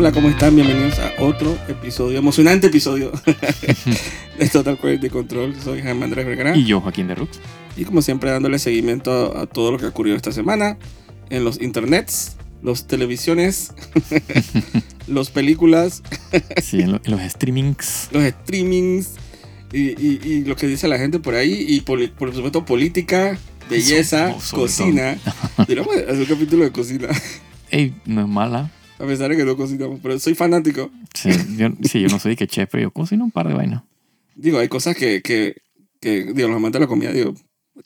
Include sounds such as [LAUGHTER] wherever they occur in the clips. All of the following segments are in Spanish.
Hola, ¿cómo están? Bienvenidos a otro episodio, emocionante episodio [LAUGHS] de Total Quality Control. Soy Jaime Andrés Vergara. Y yo, Joaquín de Rux. Y como siempre, dándole seguimiento a, a todo lo que ha ocurrido esta semana en los internets, los televisiones, [LAUGHS] los películas, Sí, en, lo- en los streamings. los streamings y, y- y lo que dice la gente por ahí. Y poli- por supuesto, política, belleza, So- sobre cocina. Digamos, [LAUGHS] hacer un capítulo de cocina. Ey, no es mala. A pesar de que no cocinamos, pero soy fanático. Sí, yo, sí, yo no soy que chef, pero yo cocino un par de vainas. Digo, hay cosas que, que, que digo, los amantes de la comida, digo,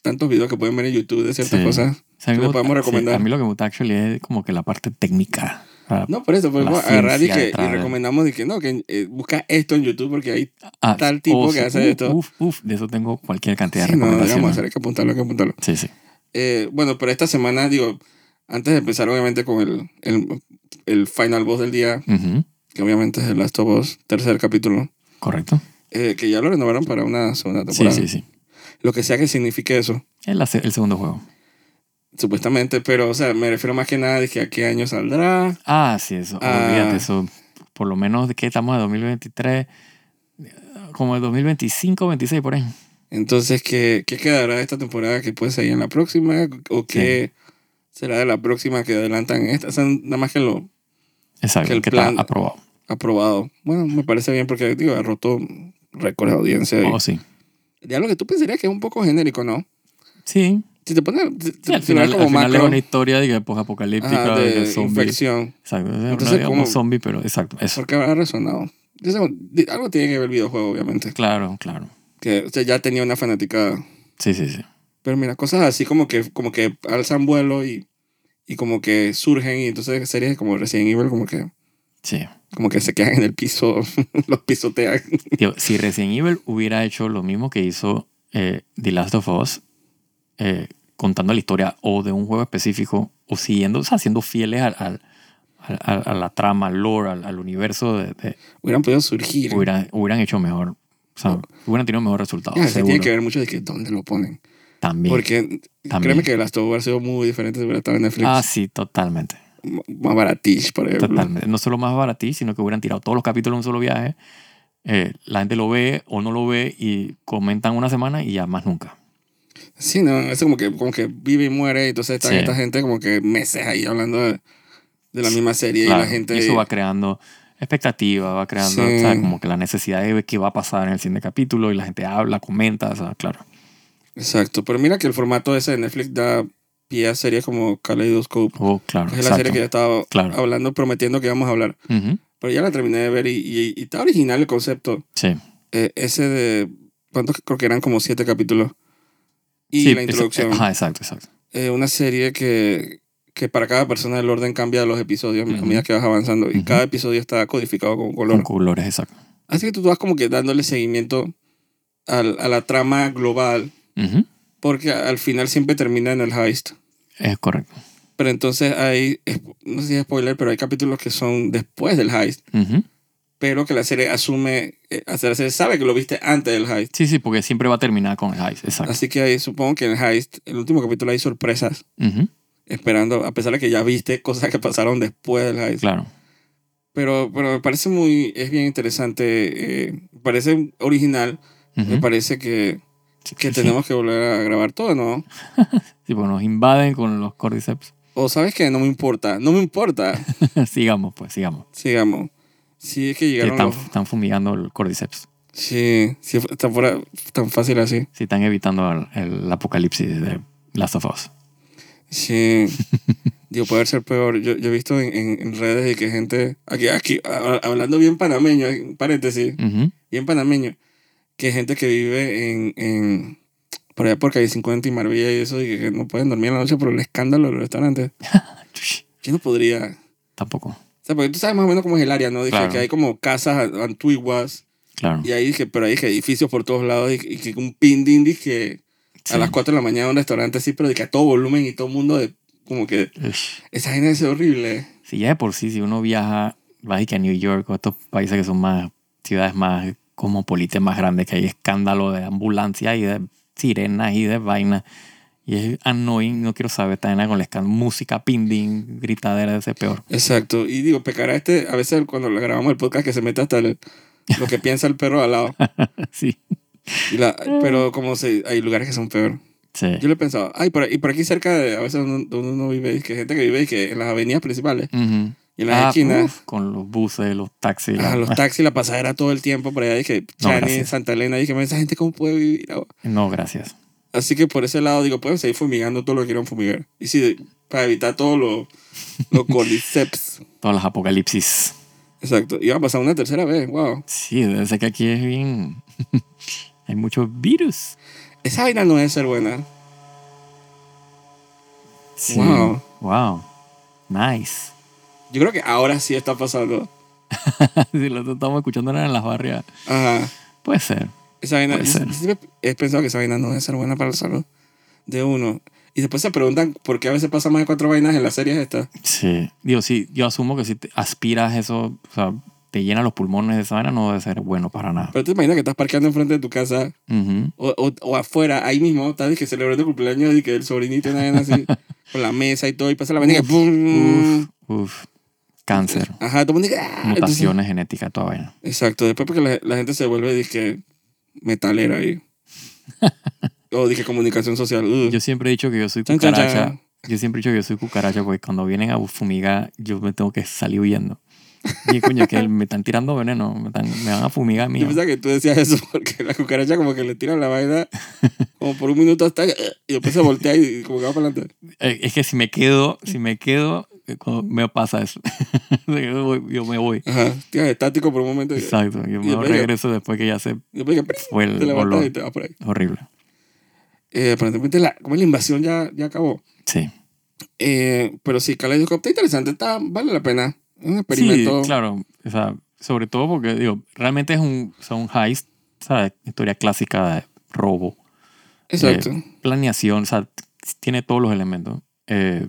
tantos videos que pueden ver en YouTube de ciertas Sí. cosas. O sea, a mí ¿Qué le me podemos gusta- recomendar? sí, a mí lo que me gusta actually es como que la parte técnica. No, por eso podemos agarrar y, que, y recomendamos y que no, que eh, busca esto en YouTube porque hay. ah, tal tipo oh, que hace uf, esto. Uf, uf, de eso tengo cualquier cantidad Sí, de no, recomendaciones. hacer, hay que apuntarlo, hay que apuntarlo. Sí, sí. Eh, bueno, pero esta semana, digo, antes de empezar, obviamente, con el, el, el final boss del día, que obviamente es el Last of Us, tercer capítulo, Correcto. eh, que ya lo renovaron para una segunda Sí, temporada. sí, sí. Lo que sea que signifique eso, se- el segundo juego. supuestamente, pero, o sea, me refiero más que nada de que a qué año saldrá. Ah, sí, eso. Ah. Olvídate eso. Por lo menos de que estamos en 2023, como el 2025, 26 por ahí. Entonces, ¿qué, ¿qué quedará de esta temporada que puede seguir en la próxima? ¿O qué será de la próxima que adelantan esta? O sea, nada más que lo Exacto, Que el que plan- está aprobado. aprobado. Bueno, me parece bien porque, digo, ha roto récords de audiencia. Oh, sí. Ya lo que tú pensarías que es un poco genérico, ¿no? Sí. Si te pones Sí, si al final, como al final es una historia de ajá, de, de zombies. infección, Exacto. Es Entonces, digamos, ¿cómo? zombie, pero exacto. Eso. ¿por qué habrá resonado? Algo tiene que ver el videojuego, obviamente. Claro, claro. Que o sea, ya tenía una fanaticada. Sí, sí, sí. Pero mira, cosas así como que, como que alzan vuelo y, y como que surgen y entonces series como Resident Evil como que, Sí. como que se quedan en el piso, [LAUGHS] los pisotean. Tío, si Resident Evil hubiera hecho lo mismo que hizo eh, The Last of Us, eh, contando la historia o de un juego específico, o siguiendo, o sea, siendo fieles al, al- al- al- a la trama, al lore, al, al universo, de, de- Hubieran podido surgir. hubieran, hubieran hecho mejor. O sea, hubieran tenido mejor resultado. Ya, seguro. tiene que ver mucho de que dónde lo ponen. También. Porque También. créeme que las hubiera sido muy diferente si hubiera estado en Netflix. Ah, sí, totalmente. M- Más baratish, por ejemplo. Totalmente. No solo más baratí, sino que hubieran tirado todos los capítulos en un solo viaje. Eh, la gente lo ve o no lo ve y comentan una semana y ya más nunca. Sí, no, es como que, como que vive y muere y entonces está Sí. esta gente como que meses ahí hablando de, de la misma serie Claro, y la gente... y eso va creando expectativa, va creando Sí. ¿sabes? como que la necesidad de ver qué va a pasar en el siguiente capítulo y la gente habla, comenta, o sea, claro. Exacto, pero mira que el formato ese de Netflix da pie a series como Kaleidoscope, Oh, claro. que es la serie que ya estaba Claro. hablando, prometiendo que íbamos a hablar. Pero ya la terminé de ver y, y, y está original el concepto. Sí. Eh, ese de... ¿Cuántos? Creo que eran como siete capítulos. Y Sí, la introducción. ajá, exacto, exacto. eh, una serie que, que para cada persona el orden cambia de los episodios a Ujú. medida que vas avanzando y cada episodio está codificado con color. Con colores, exacto. Así que tú vas como que dándole seguimiento al- a la trama global Ujú, porque al final siempre termina en el heist. Es correcto. Pero entonces hay, no sé si es spoiler, pero hay capítulos que son después del heist, Ujú. pero que la serie asume, eh, la serie sabe que lo viste antes del heist. Sí, sí, porque siempre va a terminar con el heist, exacto. Así que ahí supongo que en el heist, el último capítulo hay sorpresas, Ujú, esperando, a pesar de que ya viste cosas que pasaron después del heist. Claro. Pero, pero me parece muy, es bien interesante, eh, me parece original, me Ujú. parece que, que tenemos que volver a grabar todo, ¿no? [LAUGHS] Sí, pues nos invaden con los cordyceps. O sabes que no me importa, no me importa, [LAUGHS] sigamos, pues, sigamos. sigamos. Sí, es que Que llegaron están, los... están fumigando el cordyceps. Sí, sí, está fuera, tan fácil así. Sí, están evitando el, el apocalipsis de Last of Us. Sí. [LAUGHS] Digo, puede ser peor. Yo, yo he visto en, en- en redes de que gente, aquí, aquí, hablando bien panameño, en paréntesis, Ujú. bien panameño, que gente que vive en, en por allá por calle 50 y Marbella y eso, y que no pueden dormir en la noche por el escándalo de los restaurantes. [LAUGHS] Yo no podría. Tampoco. O sea, porque tú sabes más o menos cómo es el área, ¿no? Dije Claro. que hay como casas antiguas, Claro. y ahí dije, pero ahí dije edificios por todos lados, y, y que un pindín, dije, Sí. a las 4 de la mañana un restaurante así, pero de que a todo volumen y todo el mundo, de, como que Ush. esa gente es horrible. Si ya de por sí, si uno viaja, va y que a New York o estos países que son más, ciudades más cosmopolitas, más grandes, que hay escándalo de ambulancia y de sirenas y de vainas. Y es annoying, no quiero saber, también con la música, pinding, gritadera, ese peor. Exacto. Y digo, pecará este, a veces cuando le grabamos el podcast que se mete hasta el- lo que piensa el perro al lado. [LAUGHS] sí. Y la- pero como se, hay lugares que son peor. Sí. Yo le he pensado, ay, por, y por aquí cerca de, a veces donde uno vive, que hay gente que vive que en las avenidas principales Ujú. Y las Ah, esquinas, uf, con los buses, los taxis. los taxis, la pasadera todo el tiempo por allá, dije, No, Chani, gracias. Santa Elena, dije, esa gente cómo puede vivir. ahora?" No, gracias. Así que por ese lado, digo, pueden seguir fumigando todo lo que quieran fumigar. Y sí, para evitar todos los los [LAUGHS] cordyceps. Todas las apocalipsis. Exacto. Y va a pasar una tercera vez, wow. Sí, debe ser que aquí es bien... [LAUGHS] Hay muchos virus. Esa vaina no debe ser buena. Sí. Wow. Wow. Nice. Yo creo que ahora sí está pasando. [LAUGHS] si lo estamos escuchando en las barrias. Ajá. Puede ser. Esa vaina, Puede ser. siempre he pensado que esa vaina no debe ser buena para la salud de uno. Y después se preguntan por qué a veces pasa más de cuatro vainas en las series estas. Sí. Digo, sí, yo asumo que si te aspiras eso, o sea, te llena los pulmones de esa vaina, no debe ser bueno para nada. Pero te imaginas que estás parqueando enfrente de tu casa o, o, o afuera, ahí mismo, estás que celebrando tu cumpleaños y que el sobrinito y vaina así, [LAUGHS] con la mesa y todo, y pasa la vaina y que ¡pum! Uf, uf. Cáncer. Ajá, todo el mundo dice, "Ah". Entonces- Mutaciones genéticas, toda vaina. exacto, después porque la, la gente se vuelve, dije, metalera ahí. [LAUGHS] o dije comunicación social. ugh. Yo siempre he dicho que yo soy Chan, cucaracha. chan. Yo siempre he dicho que yo soy cucaracha porque cuando vienen a fumigar, yo me tengo que salir huyendo. Y coño, que me están tirando veneno, me, están- me van a fumigar a mí. Yo pensaba que tú decías eso porque la cucaracha como que le tiran la vaina [LAUGHS] como por un minuto hasta y después se voltea y como que va para adelante. Eh, Es que si me quedo, si me quedo, me pasa eso. [LAUGHS] yo, voy- yo me voy. Ajá, quedas estático por un momento Exacto. Yo me después regreso después que ya se después que fue te el levantas olor. y te vas por ahí. Horrible. Eh, aparentemente la, como la invasión ya, ya acabó. Sí. Eh, pero sí, Kaleidoscope está interesante, está, vale la pena. Es un experimento. Sí, claro. O sea, sobre todo porque, digo, realmente es un, un heist, ¿sabes? Historia clásica de robo. Exacto. eh, planeación, o sea, tiene todos los elementos. Eh,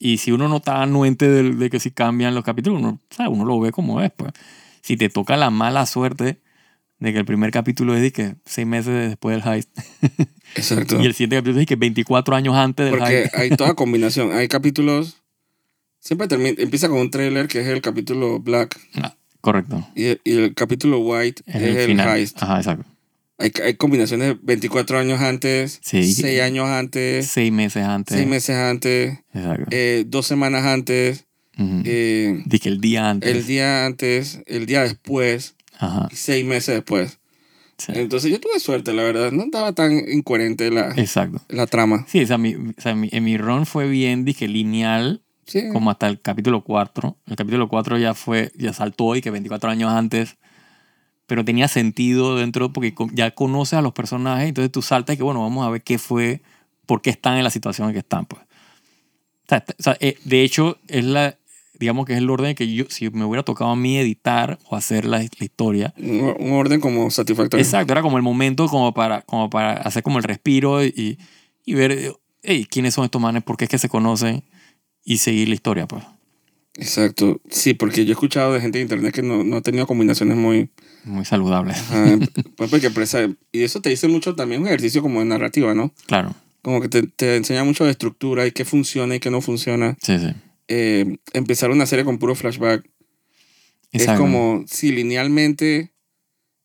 y si uno no está anuente de, de que si cambian los capítulos, uno, ¿sabe? uno lo ve como es. Pues. Si te toca la mala suerte de que el primer capítulo es de que seis meses después del heist [LAUGHS] Exacto. y el siguiente capítulo es de que 24 años antes del Porque heist. hay toda [LAUGHS] combinación. Hay capítulos. Siempre termina, empieza con un trailer que es el capítulo Black Ah, correcto. y el, y el capítulo White Es, es, el, el, heist. Ajá, exacto. Hay, hay combinaciones 24 años antes, Sí. 6 años antes, Seis meses antes. 6 meses antes, eh, dos semanas antes, Ujú. eh, de que el día antes. el día antes, el día después Ajá. y 6 meses después. sí. Entonces yo tuve suerte, la verdad. No estaba tan incoherente la, Exacto. la trama. Sí, o sea, mi, o sea, mi- en mi run fue bien, dije, lineal, Sí. como hasta el capítulo 4. El capítulo 4 ya fue, ya saltó y que 24 años antes, pero tenía sentido dentro porque ya conoces a los personajes, entonces tú saltas y que, bueno, vamos a ver qué fue, por qué están en la situación en que están, pues. O sea, o sea, eh, de hecho, es la, digamos que es el orden que yo, si me hubiera tocado a mí editar o hacer la, la historia, Un, un orden como satisfactorio. Exacto, era como el momento como para, como para hacer como el respiro y, y ver, hey, quiénes son estos manes, por qué es que se conocen y seguir la historia, pues. Exacto. Sí, porque yo he escuchado de gente de internet que no, no ha tenido combinaciones muy... Muy saludable. ah, pues porque presa- y eso te dice mucho también un ejercicio como de narrativa, ¿no? Claro, Como que te, te enseña mucho de estructura y qué funciona y qué no funciona. sí, sí. Eh, empezar una serie con puro flashback Exacto. es como si linealmente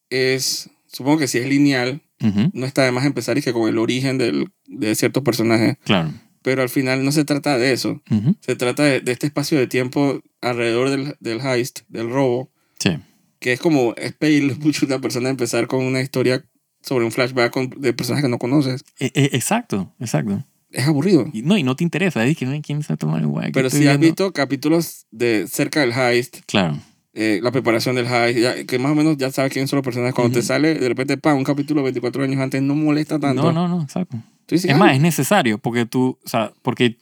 es... Supongo que si es lineal, Ujú, no está de más empezar y que con el origen del, de ciertos personajes. Claro. Pero al final no se trata de eso. Se trata de, de este espacio de tiempo alrededor del, del heist, del robo, Sí, que es como es pedirle [LAUGHS] mucho a una persona empezar con una historia sobre un flashback con- de personas que no conoces. E- e- exacto, exacto. Es aburrido. Y, no, y no te interesa, es que no quién se toma el guay. Pero si has visto capítulos de cerca del heist, Claro, eh, la preparación del heist, ya- que más o menos ya sabes quiénes son los personajes. Cuando te sale de repente, pa, un capítulo 24 años antes, no molesta tanto. no, no, no, exacto. Tú dices, Es "Ah, más, es necesario porque tú, o sea, porque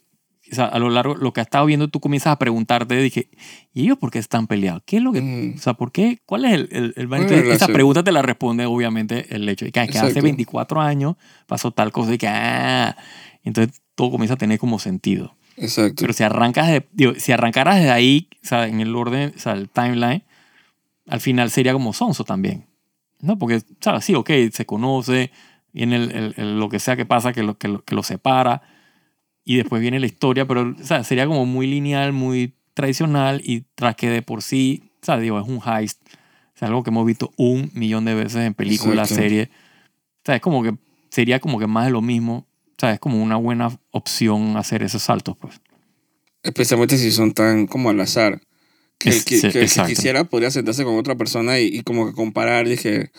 o sea, a lo largo, lo que has estado viendo, tú comienzas a preguntarte, dije, ¿y ellos por qué están peleados? ¿Qué es lo que, mm, o sea, por qué? ¿Cuál es el, el, el- ¿Cuál es la entonces, esa pregunta te la responde, obviamente, el hecho de que, ah, que hace Exacto. 24 años pasó tal cosa y que, ah, entonces todo comienza a tener como sentido. Exacto. Pero si arrancas de, digo, si arrancaras de ahí, o sea, en el orden, o sea, el timeline, al final sería como sonso también. ¿No? Porque, ¿sabes? Sí, ok, se conoce, viene el, el- el- lo que sea que pasa que lo, que, lo, que lo separa y después viene la historia, pero o sea, sería como muy lineal, muy tradicional y tras que de por sí, o sea, digo, es un heist, es algo que hemos visto un millón de veces en películas, series, o sea, es como que sería como que más de lo mismo, o sea, es como una buena opción hacer esos saltos, pues. Especialmente si son tan como al azar. Que, Es- que, sí, que quisiera podría sentarse con otra persona y, y como que comparar. Dije,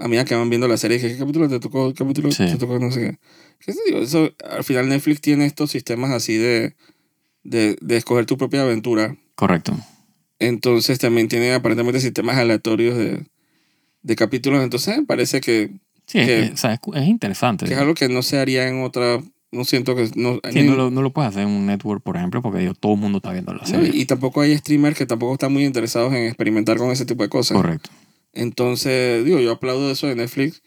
a medida que van viendo la serie, dije, ¿qué capítulo te tocó? ¿Qué capítulo Sí. te tocó? No sé qué. ¿Qué? Eso, al final Netflix tiene estos sistemas así de, de, de escoger tu propia aventura. Correcto. Entonces también tiene aparentemente sistemas aleatorios de, de capítulos. Entonces me parece que, Sí, es, Que- es- o sea, es, es interesante. que es algo que no se haría en otra... No siento que... No, Sí, ni- no, lo, no lo puedes hacer en un network, por ejemplo, porque digo, todo el mundo está viendo la no, serie. y tampoco hay streamers que tampoco están muy interesados en experimentar con ese tipo de cosas. Correcto. Entonces, digo, yo aplaudo eso de Netflix.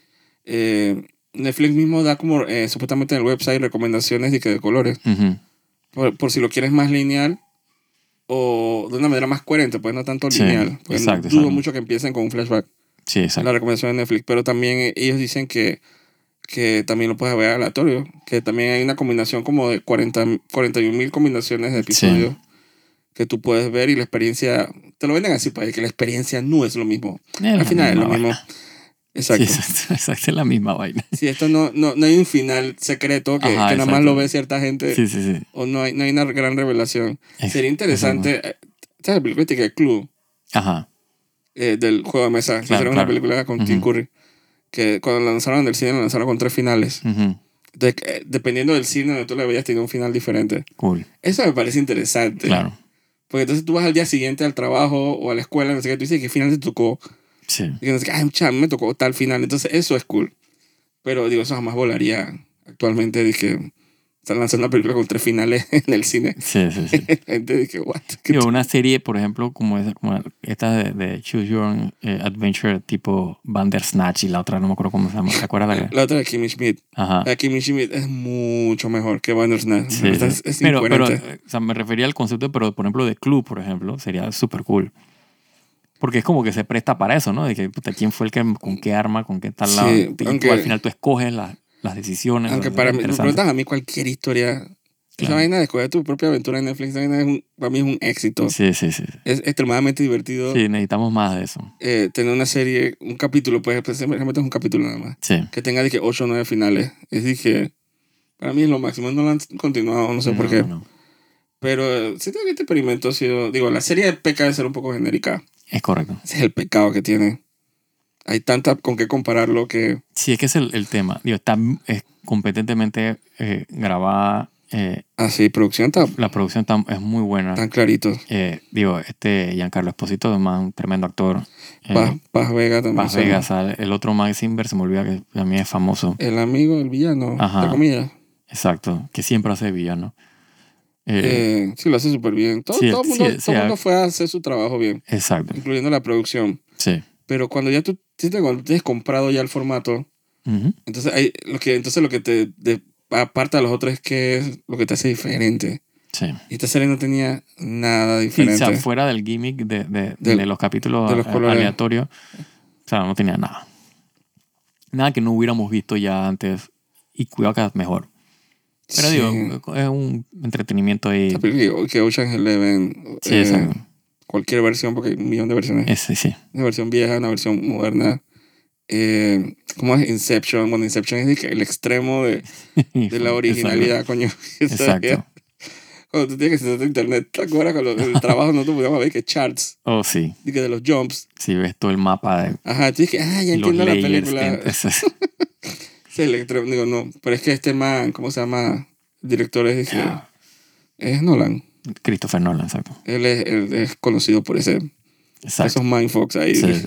Eh, Netflix mismo da como, eh, supuestamente en el website, recomendaciones de, que de colores. Ujú. Por, por si lo quieres más lineal o de una manera más coherente, pues no tanto Sí, lineal. Pues exacto, dudo exacto. mucho que empiecen con un flashback. Sí, exacto. La recomendación de Netflix. Pero también ellos dicen que, que también lo puedes ver aleatorio. Que también hay una combinación como de 40, 41 mil combinaciones de episodios que tú puedes ver y la experiencia... Te lo venden así, pues, que la experiencia no es lo mismo. Es Al final es lo mismo. Exacto. Sí, exacto, [LAUGHS] exacto, es la misma vaina. Si esto no, no, no hay un final secreto que, Ajá, que nada más lo ve cierta gente Sí, sí, sí. o no hay, no hay una gran revelación. Es- Sería interesante. eh, ¿Sabes la película que Clue Ajá. eh, del juego de mesa? que Claro, hicieron claro. una película con Tim Ujú. Curry. Que cuando la lanzaron del cine, la lanzaron con tres finales. Ujú. Entonces, eh, dependiendo del cine donde tú la veías, tenía un final diferente. Cool. Eso me parece interesante. Claro. Porque entonces tú vas al día siguiente al trabajo o a la escuela, no sé qué, tú dices qué final te tocó. Sí. Y que no sé qué, ay, mucha, me tocó tal final. Entonces, eso es cool. Pero digo, eso jamás volaría actualmente. Dije, están lanzando una película con tres finales [LAUGHS] en el cine. Sí, sí, sí. [LAUGHS] Gente dije, what? ¿Qué Digo, una serie, por ejemplo, como, esa, como esta de, de Choose Your Own eh, Adventure tipo Bandersnatch y la otra no me acuerdo cómo se llama. ¿Te acuerdas la [LAUGHS] La otra de Kimmy Schmidt. Ajá. La Kimmy Schmidt es mucho mejor que Bandersnatch. Sí, sí. es pero, pero, o sea, me refería al concepto, pero por ejemplo, de club, por ejemplo, sería súper cool. Porque es como que se presta para eso, ¿no? De que, puta, ¿quién fue el que, con qué arma, con qué tal Sí, lado? Y tú aunque- al final tú escoges las, las decisiones. Aunque para mí, me preguntan a mí cualquier historia. Esa Claro. vaina de escoger tu propia aventura en Netflix, esa vaina es un- para mí es un éxito. Sí, sí, sí. Es extremadamente divertido Sí, necesitamos más de eso. eh, tener una serie, un capítulo, pues especialmente es un capítulo nada más. Sí. Que tenga que 8 o 9 finales. Es dije, para mí es lo máximo. No lo han continuado, no sé por No, qué. no. Pero siento que este experimento ha sido. Digo, la serie peca de ser un poco genérica. Es correcto. Ese es el pecado que tiene. Hay tanta con qué compararlo que. Sí, es que es el, el tema. Digo, está es competentemente eh, grabada. eh, Así, producción está la producción está- es muy buena. tan clarito. Eh, digo, este Giancarlo Esposito es más un tremendo actor. Eh, Paz, Paz Vega también. Paz. Vega sale. El otro Max Simber se me olvida que también es famoso. El amigo, el villano, Ajá. entre comillas. Exacto. Que siempre hace villano. Eh, sí, lo hace súper bien. Todo, sí, todo el mundo, sí, todo sí, mundo ah. fue a hacer su trabajo bien, exacto. incluyendo la producción. Sí. Pero cuando ya tú que cuando tienes comprado ya el formato, Ujú. entonces, hay, lo que, entonces lo que te, de- aparte de los otros es que es lo que te hace diferente. Sí. Y esta serie no tenía nada Sí, o diferente. sea, fuera del gimmick de, de, Del- de los capítulos de los a- aleatorios, o sea, no tenía nada. Nada que no hubiéramos visto ya antes. Y cuidado que es mejor. Pero Sí. digo, es un entretenimiento ahí. Que Ocean's Eleven, Sí, eh, exacto. Cualquier versión, porque hay un millón de versiones. Sí. Una versión vieja, una versión moderna. Eh, ¿Cómo es Inception? Bueno, Inception es el extremo de, [LAUGHS] de la originalidad, coño. [LAUGHS] Exacto. Cuando tú tienes que sentarte en internet, ¿te acuerdas en el [LAUGHS] trabajo nosotros podíamos ver que charts, Oh, sí. de, que de los jumps? Si ves todo el mapa de Ajá, tú dices, ah, ya entiendo la película. Sí, el extremo, digo, no, pero es que este man, ¿cómo se llama? El director es, dije, es Nolan. Christopher Nolan, exacto. Él es, él es conocido por ese, Exacto. esos mindfucks ahí. Sí.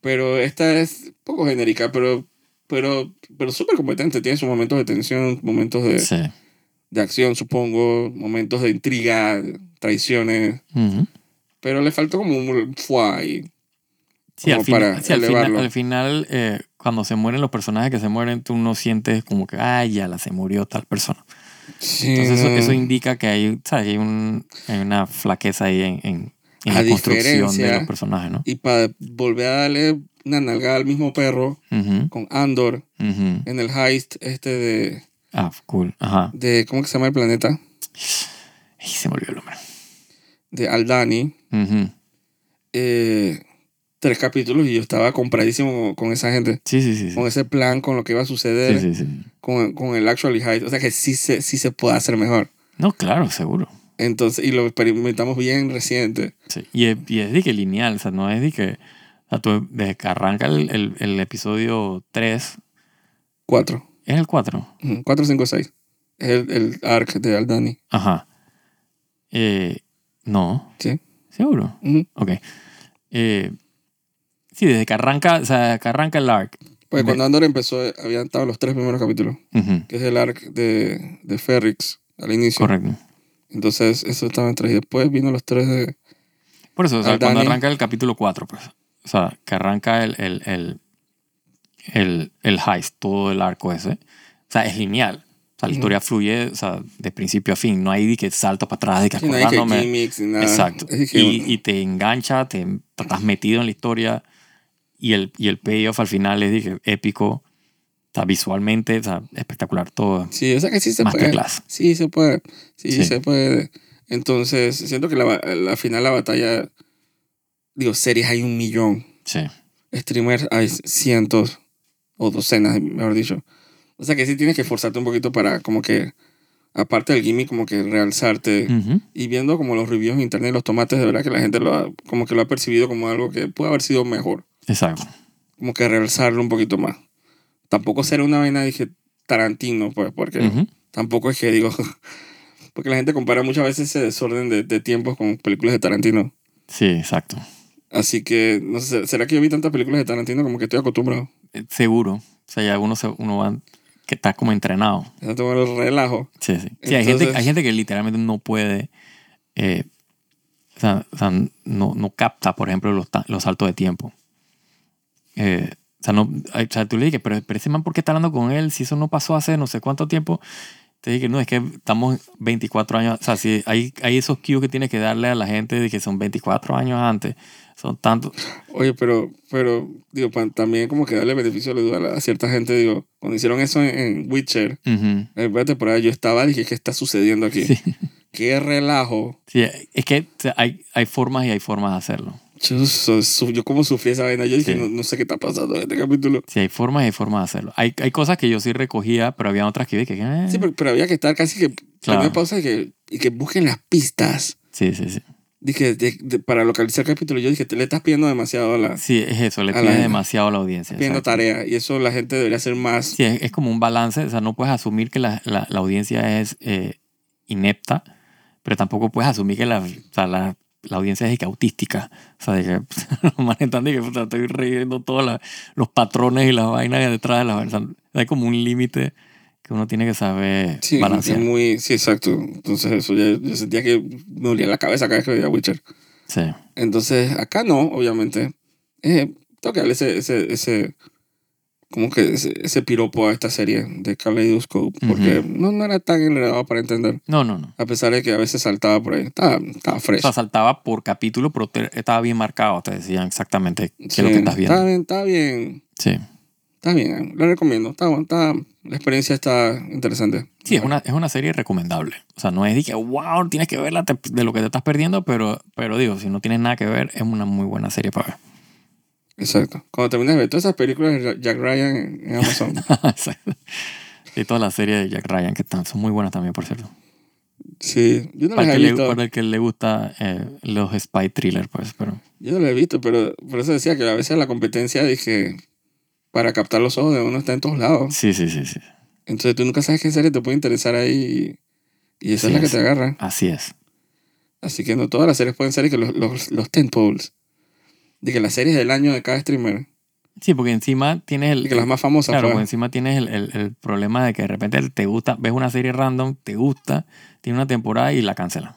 Pero esta es poco genérica, pero, pero, pero súper competente. Tiene sus momentos de tensión, momentos de, Sí. de acción, supongo, momentos de intriga, traiciones. Pero le faltó como un fuá ahí. Sí, al, final- para sí, al final, elevarlo. al final, eh, cuando se mueren los personajes que se mueren, tú no sientes como que, ay, ya la se murió tal persona. Sí, Entonces eso, indica que hay, ¿sabes? hay, un, hay una flaqueza ahí en, en, en la construcción de los personajes, ¿no? Y para volver a darle una nalgada al mismo perro con Andor en el heist este de, Ah, cool. Ajá. de ¿cómo que se llama el planeta? Ay, se me olvidó el nombre. De Aldani. Ujú. Eh, tres capítulos y yo estaba compradísimo con esa gente. Sí, sí, sí. sí. Con ese plan, con lo que iba a suceder, Sí, sí, sí. Con, con el actually heist. O sea que sí se, sí se puede hacer mejor. No, claro, seguro. Entonces, y lo experimentamos bien reciente. Sí. Y, es, y es de que lineal, o sea, no es de que. O sea, tú, desde que arranca el, el, el episodio 3, Cuatro. es el 4. Ujú, Cuatro, cinco, seis. Es el, el arc de Aldani. Ajá. Eh, no. Sí. ¿Seguro? Ujú. Ok. Eh, sí, desde que arranca, o sea, que arranca el arc. Pues De- cuando Andor empezó, eh, habían estado los tres primeros capítulos, Ujú, que es el arc de, de Ferrix al inicio. Correcto. Entonces, eso estaba en tres. Y después vino los tres de. Por eso, o sea, cuando arranca el capítulo 4, pues. O sea, que arranca el, el, el, el, el heist, todo el arco ese. O sea, es lineal. O sea, la historia fluye, o sea, de principio a fin. No hay de que salto para atrás, de que Sí, no hay que acordándome. gimmicks nada. Exacto. Es que, Y, y te engancha, te estás metido en la historia y el, y el payoff al final es dije, épico. Está visualmente, sea, espectacular todo. sí, o sea que sí se puede. Sí, se puede. Sí, Sí. se puede. Entonces, siento que la, la final, la batalla. Digo, series hay un millón. Sí. Streamers hay cientos o docenas, mejor dicho. O sea que sí tienes que esforzarte un poquito para, como que, aparte del gimmick, como que realzarte. Ujú. Y viendo como los reviews en internet, los tomates, de verdad que la gente lo ha, como que lo ha percibido como algo que puede haber sido mejor. Exacto. Como que realzarlo un poquito más. Tampoco ser una vaina, dije, Tarantino, pues, porque tampoco es que digo. [LAUGHS] Porque la gente compara muchas veces ese desorden de, de tiempos con películas de Tarantino. Sí, exacto. Así que, no sé, ¿será que yo vi tantas películas de Tarantino como que estoy acostumbrado? Eh, Seguro. O sea, ya uno, se, uno va, que está como entrenado. Ya tengo el relajo. Sí, sí. Sí, hay, gente, hay gente que literalmente no puede, eh, o sea, no, no capta, por ejemplo, los, los saltos de tiempo. Eh, o, sea, no, o sea, tú le dices, pero, pero ese man, ¿por qué está hablando con él si eso no pasó hace no sé cuánto tiempo? Te dije, no, es que estamos 24 años, o sea, si hay, hay esos cues que tienes que darle a la gente de que son 24 años antes, son tantos. Oye, pero, pero, digo, también como que darle beneficio de la duda a cierta gente, digo, cuando hicieron eso en, en Witcher, Ujú. en la primera temporada, yo estaba, dije, ¿qué está sucediendo aquí? Sí. [LAUGHS] Qué relajo. Sí, es que o sea, hay, hay formas y hay formas de hacerlo. Yo, como sufrí esa vaina, yo dije, Sí. no, no sé qué está pasando en este capítulo. Sí, hay formas y hay formas de hacerlo. Hay, hay cosas que yo sí recogía, pero había otras que que... eh, Sí, pero, pero había que estar casi que, Claro. pausa y que, y que busquen las pistas. sí, sí, sí. Dije, de- de- para localizar el capítulo, yo dije, te le estás pidiendo demasiado a la, Sí, es eso, le pides demasiado a la audiencia. pidiendo tarea. Y eso la gente debería hacer más. Sí, es, es como un balance, o sea, no puedes asumir que la, la, la audiencia es eh, inepta, pero tampoco puedes asumir que la, o sea, la, la audiencia es que autística. O sea, de que [LAUGHS] los manes están de que puta, estoy riendo todos los patrones y las vainas detrás de las vainas. Hay como un límite que uno tiene que saber Sí, balancear. muy, sí, exacto. Entonces eso, ya, yo sentía que me dolía la cabeza cada vez que veía Witcher. Sí, Entonces, acá no, obviamente. Eh, tengo que darle ese, ese, ese, como que ese, ese piropo a esta serie de Kaleidoscope, porque no, no era tan enredado para entender, no, no, no. a pesar de que a veces saltaba por ahí. Estaba, estaba O fresh. sea, saltaba por capítulo, pero te- estaba bien marcado. Te decían exactamente qué Sí, es lo que estás viendo. Está bien, está bien, Sí. está bien, lo recomiendo. Está, está, la experiencia está interesante. Sí, es una, es una serie recomendable. O sea, no es de que, wow, tienes que verla de lo que te estás perdiendo, pero, pero digo, si no tienes nada que ver, es una muy buena serie para ver. Exacto. Cuando termines de ver todas esas películas de Jack Ryan en, Amazon, [LAUGHS] Exacto. y todas las series de Jack Ryan que están, son muy buenas también, por cierto. sí, yo no Para las he que le, visto. para el que le gusta eh, los spy thrillers, pues, pero... Yo no lo he visto, pero por eso decía que a veces la competencia dije para captar los ojos de uno está en todos lados. Sí, sí, sí, sí. Entonces tú nunca sabes qué serie te puede interesar ahí y, y esa es la que es. te agarra. Así es. Así que no todas las series pueden ser que los, los, los tentpoles. De que las series del año de cada streamer. Sí, porque encima tienes el... Que las más famosas. Claro, pues. porque encima tienes el, el- el problema de que de repente te gusta, ves una serie random, te gusta, tiene una temporada y la cancelan.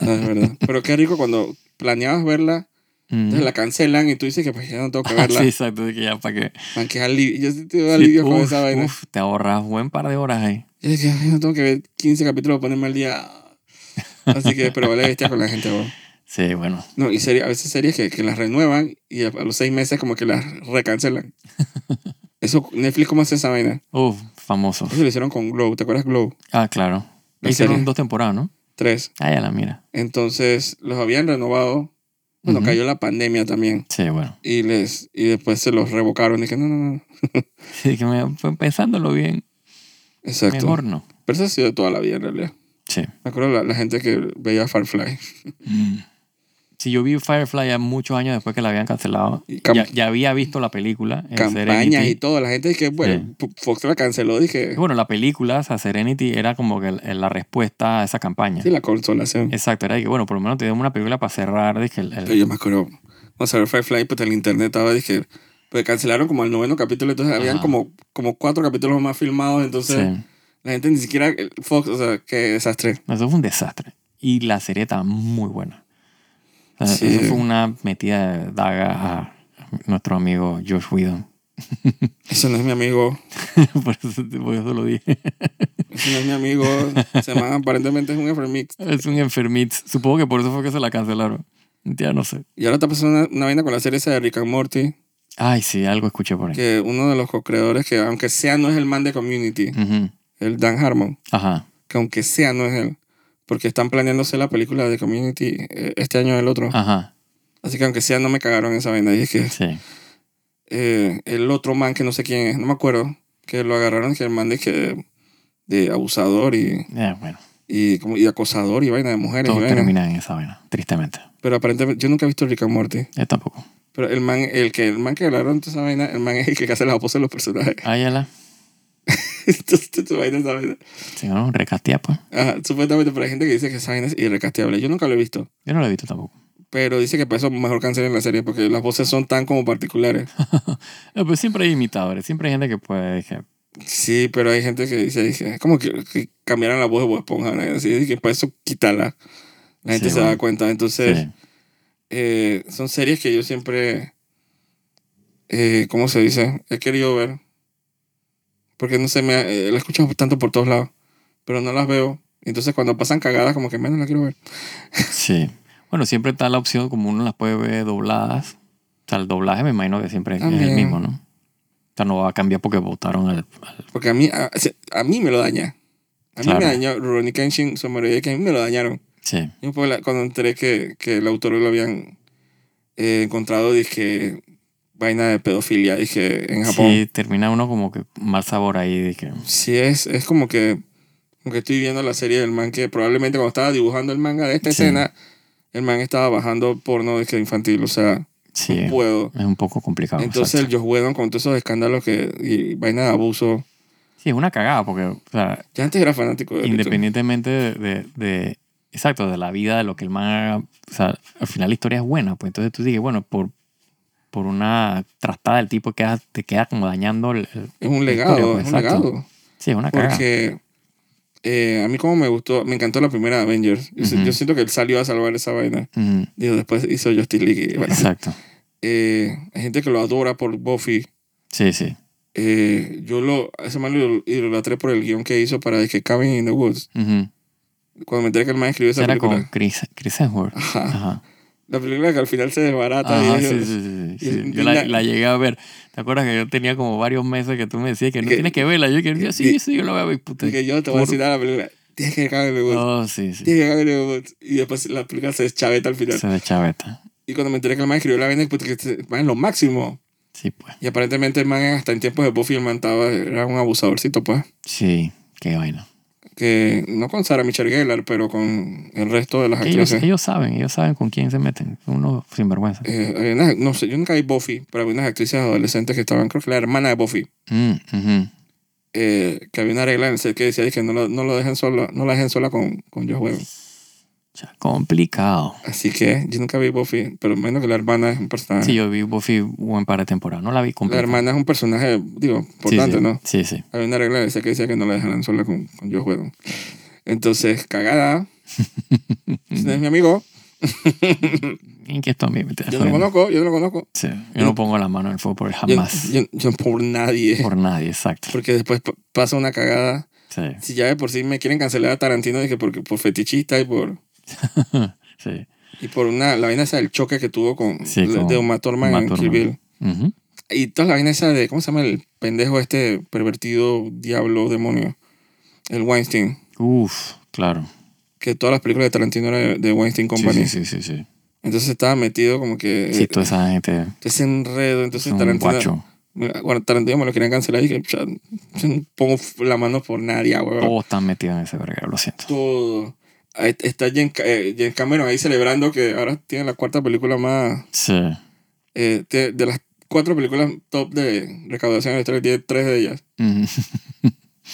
Ah, es verdad. [LAUGHS] Pero qué rico cuando planeabas verla, Mm. entonces la cancelan y tú dices que pues ya no tengo que [LAUGHS] Ah, verla. sí, exacto, de que ya para que... Aunque es alivio. Yo sí te doy Sí, alivio con uf, esa vaina. uf, te ahorras buen par de horas ahí. Yo dije, "Ay, no tengo que ver 15 capítulos para ponerme al día. Así que, pero vale bestia con la gente, bro. Sí, bueno. No, y serie, a veces series que, que las renuevan y a, los seis meses como que las recancelan. [LAUGHS] Eso, Netflix, ¿cómo hace esa vaina? Uf, famoso. Eso lo hicieron con Glow, ¿te acuerdas Glow? Ah, claro. La Hicieron serie. dos temporadas, ¿no? Tres. Ah, ya la mira. Entonces, los habían renovado. Bueno, Ujú. cayó la pandemia también. Sí, bueno. Y, les, y después se los revocaron. Y dije, no, no, no. [LAUGHS] Sí, que me, pensándolo bien, Exacto. mejor no. Pero eso ha sido toda la vida en realidad. Sí. Me acuerdo la, la gente que veía Firefly. Mm. Sí, yo vi Firefly ya muchos años después que la habían cancelado. Cam- Ya, ya había visto la película. eh, Campañas Serenity. y todo. La gente que, bueno, P- Fox la canceló. Dije, bueno, la película, o sea, Serenity, era como que la respuesta a esa campaña. sí, la consolación. Exacto, era de que, bueno, por lo menos tenemos una película para cerrar. Dije, el- el- Pero yo me acuerdo, vamos a ver Firefly, pues el internet estaba, dije, pues cancelaron como el noveno capítulo, entonces habían Ajá. como, como cuatro capítulos más filmados, entonces sí. la gente ni siquiera, Fox, o sea, qué desastre. Eso fue un desastre. Y la serie estaba muy buena. Sí. Eso fue una metida de daga a nuestro amigo Josh Whedon. [LAUGHS] Eso no es mi amigo, [LAUGHS] por, eso, por eso lo dije. eso no es mi amigo, se llama, [LAUGHS] aparentemente es un enfermix. Es un enfermit. Supongo que por eso fue que se la cancelaron. Ya no sé. Y ahora está pasando una, una vaina con la serie esa de Rick and Morty, Ay, sí, algo escuché por ahí. que uno de los co-creadores, que aunque sea no es el man de Community, el Dan Harmon, Ajá. que aunque sea no es él, porque están planeándose la película de Community eh, este año o el otro. Ajá. Así que aunque sea no me cagaron esa vaina. Y es que Sí. eh, el otro man que no sé quién es, no me acuerdo, que lo agarraron, que el man de que de abusador y, bueno. y, como, y acosador y vaina de mujeres. Todo termina en esa vaina, tristemente. Pero aparentemente, yo nunca he visto Rick and Morty. Yo tampoco. Pero el man, el que, el man que agarraron toda esa vaina, el man es el que hace la pose de los personajes. Ah, [LAUGHS] Entonces, tu vaina, esa vaina. Sí, ¿no? Recastea, pues. Ajá, supuestamente, pero hay gente que dice que esa vaina es irrecasteable. Yo nunca lo he visto. Yo no lo he visto tampoco. Pero dice que por eso mejor cancelen la serie, porque las voces son tan como particulares. [LAUGHS] Eh, pues siempre hay imitadores, siempre hay gente que puede. Que, Sí, pero hay gente que dice, dice, es como que, que cambiaran la voz de Bob Esponja, ¿no? así que por eso quítala. La gente Sí, se da bueno. cuenta. Entonces, sí. eh, son series que yo siempre, eh, ¿cómo se dice? He querido ver. Porque no sé, me, eh, la he escuchado tanto por todos lados, pero no las veo. Entonces, cuando pasan cagadas, como que menos la quiero ver. [LAUGHS] Sí. Bueno, siempre está la opción, como uno las puede ver dobladas. O sea, el doblaje me imagino que siempre es el mismo, ¿no? O sea, no va a cambiar porque votaron al. al- Porque a mí, a, a mí me lo daña. A mí Claro. me dañó Rurouni Kenshin, Somoroi, que a mí me lo dañaron. Sí. Yo cuando enteré que, que el autor lo habían eh, encontrado, dije, vaina de pedofilia, dije, en Japón. Sí, termina uno como que mal sabor ahí que. Sí, es, es como que, como que estoy viendo la serie del man que probablemente cuando estaba dibujando el manga de esta Sí. escena, el man estaba bajando porno de que infantil, o sea, Sí. no puedo. Es un poco complicado. Entonces el Josh Whedon con todos esos escándalos que, y vaina de abuso, Sí, es una cagada porque, o sea, ya antes era fanático de independientemente de, de, de- exacto, de la vida, de lo que el man haga, o sea, al final la historia es buena, pues entonces tú dices, bueno, por, por una trastada del tipo queda, te queda como dañando el... Es un legado, historia, es un legado. Sí, es una cagada. Porque eh, a mí como me gustó, me encantó la primera Avengers. Yo, Ujú. yo siento que él salió a salvar esa vaina. Ujú, Digo, después hizo Justice League. bueno, Exacto. eh, hay gente que lo adora por Buffy. Sí, sí. Eh, yo lo, ese man lo idolatré por el guion que hizo para que Cabin in the Woods. Ujú. Cuando me enteré que el man escribió esa Era película. con Chris, Chris Hemsworth. Ajá. Ajá. La película que al final se desbarata. Ajá, y sí, sí, sí, Yo la, llegué a ver. ¿Te acuerdas que yo tenía como varios meses que tú me decías que no Que- tienes que verla? Yo que yo, sí, que- sí, yo la voy a ver. Puta. que yo te voy a Por- decir a la película. Tienes que the Woods. Oh, sí, sí. Tienes que. Y después la película se deschaveta al final. Se de chaveta. Y cuando me enteré que el man escribió la vaina, pues que man es lo máximo. Sí, pues. Y aparentemente el man hasta en tiempos de Buffy el man estaba, era un abusadorcito, pues. Sí, qué vaina. Que no con Sarah Michelle Gellar, pero con el resto de las Que actrices. ellos saben, ellos saben con quién se meten. Unos sinvergüenza. Eh, no sé, yo nunca vi Buffy, pero había unas actrices adolescentes que estaban, creo que la hermana de Buffy, Mm, eh, que había una regla en el set que decía que no lo, no lo dejen sola, no la dejen sola con, con Josh Complicado. Así que yo nunca vi Buffy, pero menos que la hermana es un personaje. Sí, yo vi Buffy un buen par de temporadas. No la vi la completa. hermana es un personaje, digo, Sí, importante, sí. ¿no? Sí, sí. Había una regla esa que decía que no la dejaran sola con, con Josh Whedon. Entonces, cagada. [LAUGHS] Ese es mi amigo. ¿En qué esto a mí? me Yo no lo conozco, yo no lo conozco. Sí, yo no pongo la mano en el fuego por Yo, jamás. yo, yo por nadie. Por nadie, exacto. Porque después pa- pasa una cagada. Sí, Si ya de por sí me quieren cancelar a Tarantino, dije porque por fetichista y por... [LAUGHS] sí. Y por una, la vaina esa del choque que tuvo con, Sí, con de Uma Thurman Uma en Kill. Y toda la vaina esa de, ¿cómo se llama el pendejo este pervertido, diablo, demonio? El Weinstein. Uf, claro. Que todas las películas de Tarantino eran de, Weinstein Company. sí, sí, sí, sí. Entonces estaba metido como que... Sí, toda esa gente ese enredo. Entonces Tarantino... guacho. Bueno, Tarantino me lo querían cancelar y que no pongo la mano por nadie, weón. Todos están metidos en ese verguero, lo siento. Todo. Está James, eh, Cameron ahí celebrando que ahora tiene la cuarta película más... Sí. eh, de, de las cuatro películas top de recaudación la historia, tiene tres de ellas. [LAUGHS]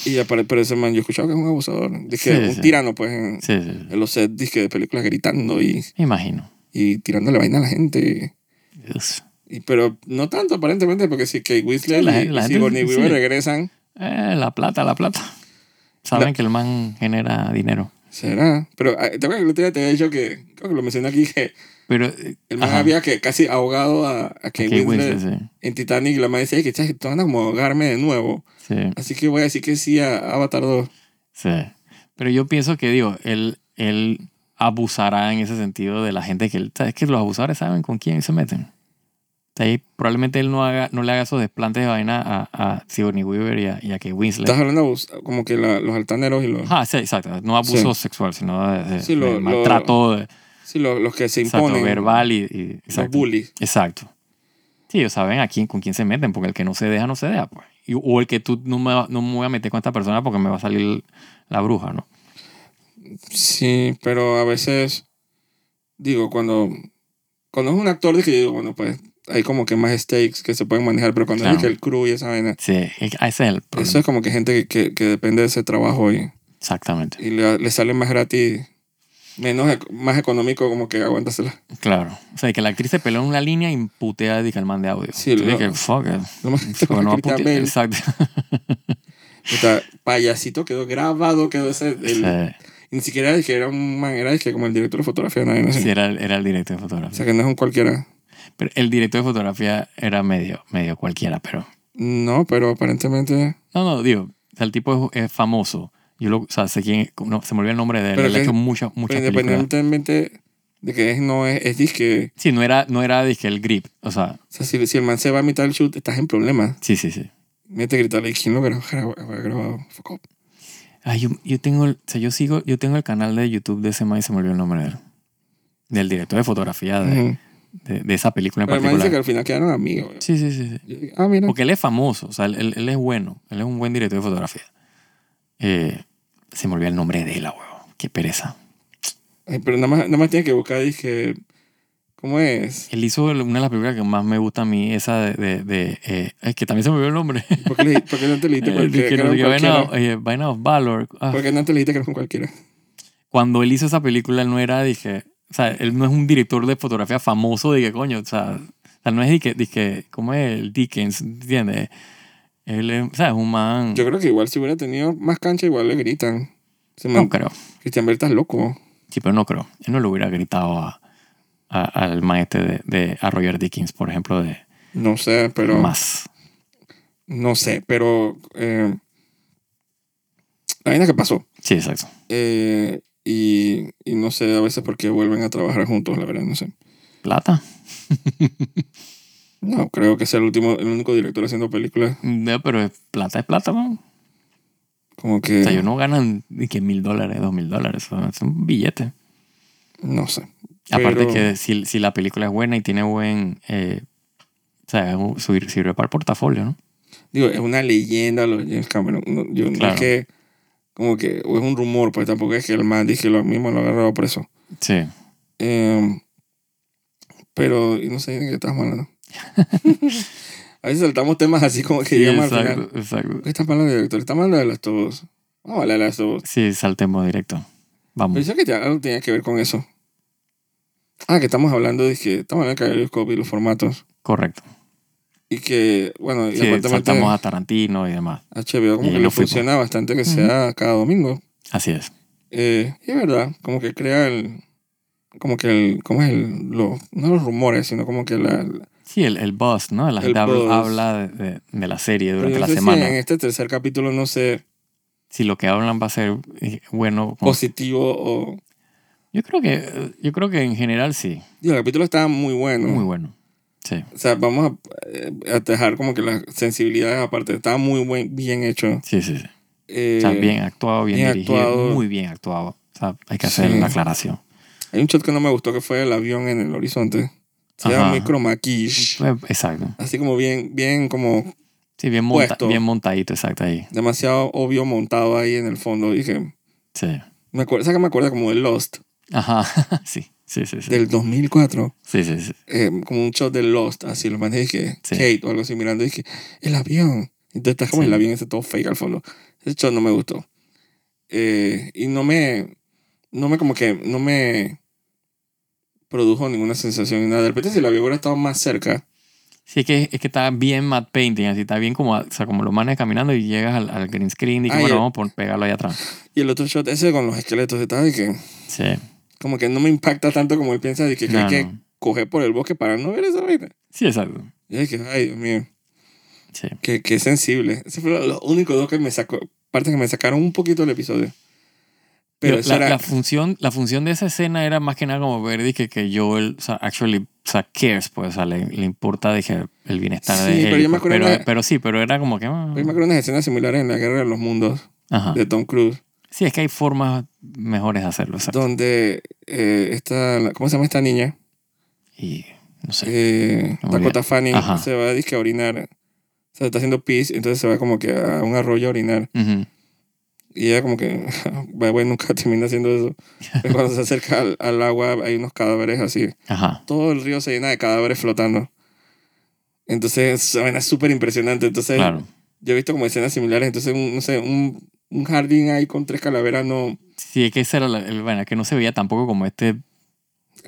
Y apare- pero ese man, yo he escuchado que es un abusador. Sí, un sí. tirano, pues, en, Sí, los sets dizque, de películas gritando y, Me imagino. y tirándole vaina a la gente. Dios. Y, pero no tanto, aparentemente, porque si Kate Sí, la y, la y Sigourney Weaver regresan, Eh, la plata, la plata. Saben La- que el man genera dinero. Será. Pero, ah, ¿te acuerdas que el otro día te había dicho que, creo que lo mencioné aquí, que Pero. el man ajá, había que casi ahogado a, a Kate, Kate Winslet, Winslet, sí. en Titanic y la madre decía que "Chas, tú van a como ahogarme de nuevo. Sí, Así que voy a decir que sí a Avatar 2. sí. Pero yo pienso que, digo, él, él abusará en ese sentido de la gente que él. ¿Sabes que los abusadores saben con quién se meten? Ahí probablemente él no, haga, no le haga esos desplantes de vaina a, a Sigourney Weaver y a, y a Kate Winslet. Estás hablando de abus- como que la- los altaneros y los... Ah, sí, exacto. No abuso sexual, sino de, de- Sí, lo- de lo- maltrato de, Sí, los, los que se exacto, imponen. verbal y, y- Los exacto. bullies. Exacto. Sí, ellos saben a quién, con quién se meten, porque el que no se deja, no se deja. Pues. Y- o el que tú no me, no me voy a meter con esta persona porque me va a salir la bruja, ¿no? Sí, pero a veces, digo, cuando, cuando es un actor, dije, digo, bueno, pues hay como que más stakes que se pueden manejar, pero cuando Claro. es que el crew y esa vaina, Sí, es- ese es el problema. eso es como que gente que, que, que depende de ese trabajo y, Exactamente. y le, le sale más gratis, menos, más económico como que aguántasela. Claro. O sea, que la actriz se peleó en una línea y putea de el man de audio. Sí, lo- que fuck it. Lo más Porque no va Exacto. [LAUGHS] o sea, payasito quedó grabado, quedó ese, el- Sí, ni siquiera es que era un man, era que como el director de fotografía, nadie, no sé. sí, era, era el director de O fotografía. sea, que no es un cualquiera. Pero el director de fotografía era medio, medio cualquiera, pero... No, pero aparentemente... No, no, digo, el tipo es, es famoso. Yo lo, o sea, sé quién, no, se me olvidó el nombre de él. Pero Él ha hecho muchas, muchas Pero películas. independientemente de que es, no es, es disque. Sí, no era, no era dizque el grip. O sea, O sea, si, si el man se va a mitad del shoot, estás en problemas. sí, sí, sí. Mete a gritarle, ¿quién lo grabó? Grabado? Fuck up. Ay, yo, yo tengo, o sea, yo sigo, yo tengo el canal de YouTube de ese man y se me olvidó el nombre de él. Del director de fotografía de. De, de esa película en Pero man dice que particular. al final quedaron amigos. Sí, sí, sí, sí. Ah, mira. Porque él es famoso, o sea, él, él- es bueno, él es un buen director de fotografía. Eh, se me olvidó el nombre de él, huevo. Qué pereza. Ay, pero nada más, nada más tiene que buscar, dije, ¿cómo es? Él hizo una de las películas que más me gusta a mí, esa de... de, de, eh, es que también se me olvidó el nombre. ¿Por qué, le, por qué no te le dijiste [LAUGHS] Eh, que, que Vaina, cualquiera? eh, Vaina of Valor. Ah, ¿Por qué no te le dijiste que era un cualquiera? Cuando él hizo esa película, él no era, dije... O sea, él no es un director de fotografía famoso, de que coño, o sea... O sea, no es de que, de que ¿cómo es el Dickens? ¿Entiendes? Él es, o sea, es un man... Yo creo que igual si hubiera tenido más cancha, igual le gritan. Man, no creo. Cristian Bell, estás loco. Sí, pero no creo. Él no le hubiera gritado a, a- al maestro de, de a Roger Dickens, por ejemplo, de No sé, pero... más. No sé, pero... Eh, la vaina que pasó. Sí, exacto. Eh, y, y no sé a veces por qué vuelven a trabajar juntos, la verdad, no sé. Plata. [LAUGHS] No, creo que sea el último, el único director haciendo películas. No, pero plata es plata, ¿no? Como que... O sea, ellos no ganan ni que mil dólares, dos mil dólares. Es un billete. No sé. Aparte Pero- que si, si la película es buena y tiene buen... eh, o sea, sirve para el portafolio, ¿no? Digo, es una leyenda lo de James Cameron. No, yo no Claro. es que... Como que... O es un rumor, pues tampoco es que el man dije lo mismo lo agarrado preso. Sí. Eh, pero... y no sé de qué estamos hablando. [LAUGHS] a veces saltamos temas así como que Sí, llegamos al final. exacto, exacto. ¿Qué estás hablando de director? Estamos hablando de las todos. Vamos a hablar de las todos. Sí, saltemos directo. Vamos. Pensé que algo tenía que ver con eso. Ah, que estamos hablando de que estamos hablando de y los formatos. Correcto. Y que, bueno, y Sí, saltamos a Tarantino y demás. HBO como y que le fuimos. funciona bastante que sea cada domingo. Así es. Eh, y es verdad, como que crea el... Como que el... ¿Cómo es el...? Lo, no los rumores, sino como que la... la- Sí, el, el buzz, ¿no? La gente habla, de, de- de la serie durante la semana. si en este tercer capítulo, no sé, Si lo que hablan va a ser eh, bueno. como- positivo o... Yo creo que, yo creo que en general sí. Y el capítulo estaba muy bueno. Muy bueno. Sí. O sea, vamos a, eh, a dejar como que las sensibilidades aparte. Estaba muy buen, bien hecho. Sí, sí, sí. Eh, O sea, bien actuado, bien, bien dirigido, actuado. muy bien actuado. O sea, hay que hacer Sí. la aclaración. Hay un shot que no me gustó que fue el avión en el horizonte. Se Ajá. llama muy chroma key-ish. Eh, Exacto. Así como bien, bien como Sí, bien, monta- Puesto. bien montadito, exacto ahí. demasiado obvio montado ahí en el fondo. Dije, Sí. me acuerdo, ¿sabes que me acuerda como de Lost Ajá. [LAUGHS] sí, sí, sí. Sí, del 2004? sí, sí. sí. Eh, como un shot de Lost, así lo mandé Sí. Kate o algo así mirando, dije, el avión. Entonces está como el avión ese todo fake al fondo. Ese shot no me gustó. Eh, y no me, no me como que, no me produjo ninguna sensación ni nada. De repente si el avión hubiera estado más cerca, Sí, es que, es que está bien matte painting, así está bien como, o sea, como lo manes caminando y llegas al, al green screen y que Ah, y bueno, el- vamos a pegarlo ahí atrás. y el otro shot ese con los esqueletos, de que, Sí. Como que no me impacta tanto como él piensa de que, que No, hay que no. coger por el bosque para no ver esa vaina. Sí, exacto. Y dije, ay, Dios mío. Sí. Qué, qué sensible. Ese fue lo, único dos que me sacó, parte que me sacaron un poquito del episodio. Pero la, era, la función, la función de esa escena era más que nada como ver dije, que Joel, o sea, actually, o sea, cares, pues, o sea, le, le importa dije, el bienestar Sí, de él. pero yo me pues, acuerdo pero, de- pero sí, pero era como que... ah, yo me acuerdo unas escenas similares en la Guerra de los Mundos Ajá. de Tom Cruise, Sí, es que hay formas mejores de hacerlo, donde eh, esta, ¿cómo se llama esta niña? Y no sé. Eh, olvidé. Dakota Fanning Ajá. se va dizque, a orinar. O sea, está haciendo pis, entonces se va como que a un arroyo a orinar. Ujú. Y ella como que, [LAUGHS] bueno, nunca [LAUGHS] termina haciendo eso. Pero cuando se acerca al, al agua hay unos cadáveres así. Ajá. todo el río se llena de cadáveres flotando. Entonces, es súper impresionante. Entonces, Claro. yo he visto como escenas similares. Entonces, un, no sé, un, un jardín ahí con tres calaveras no... Sí, es que ese era la- el, bueno, que no se veía tampoco como este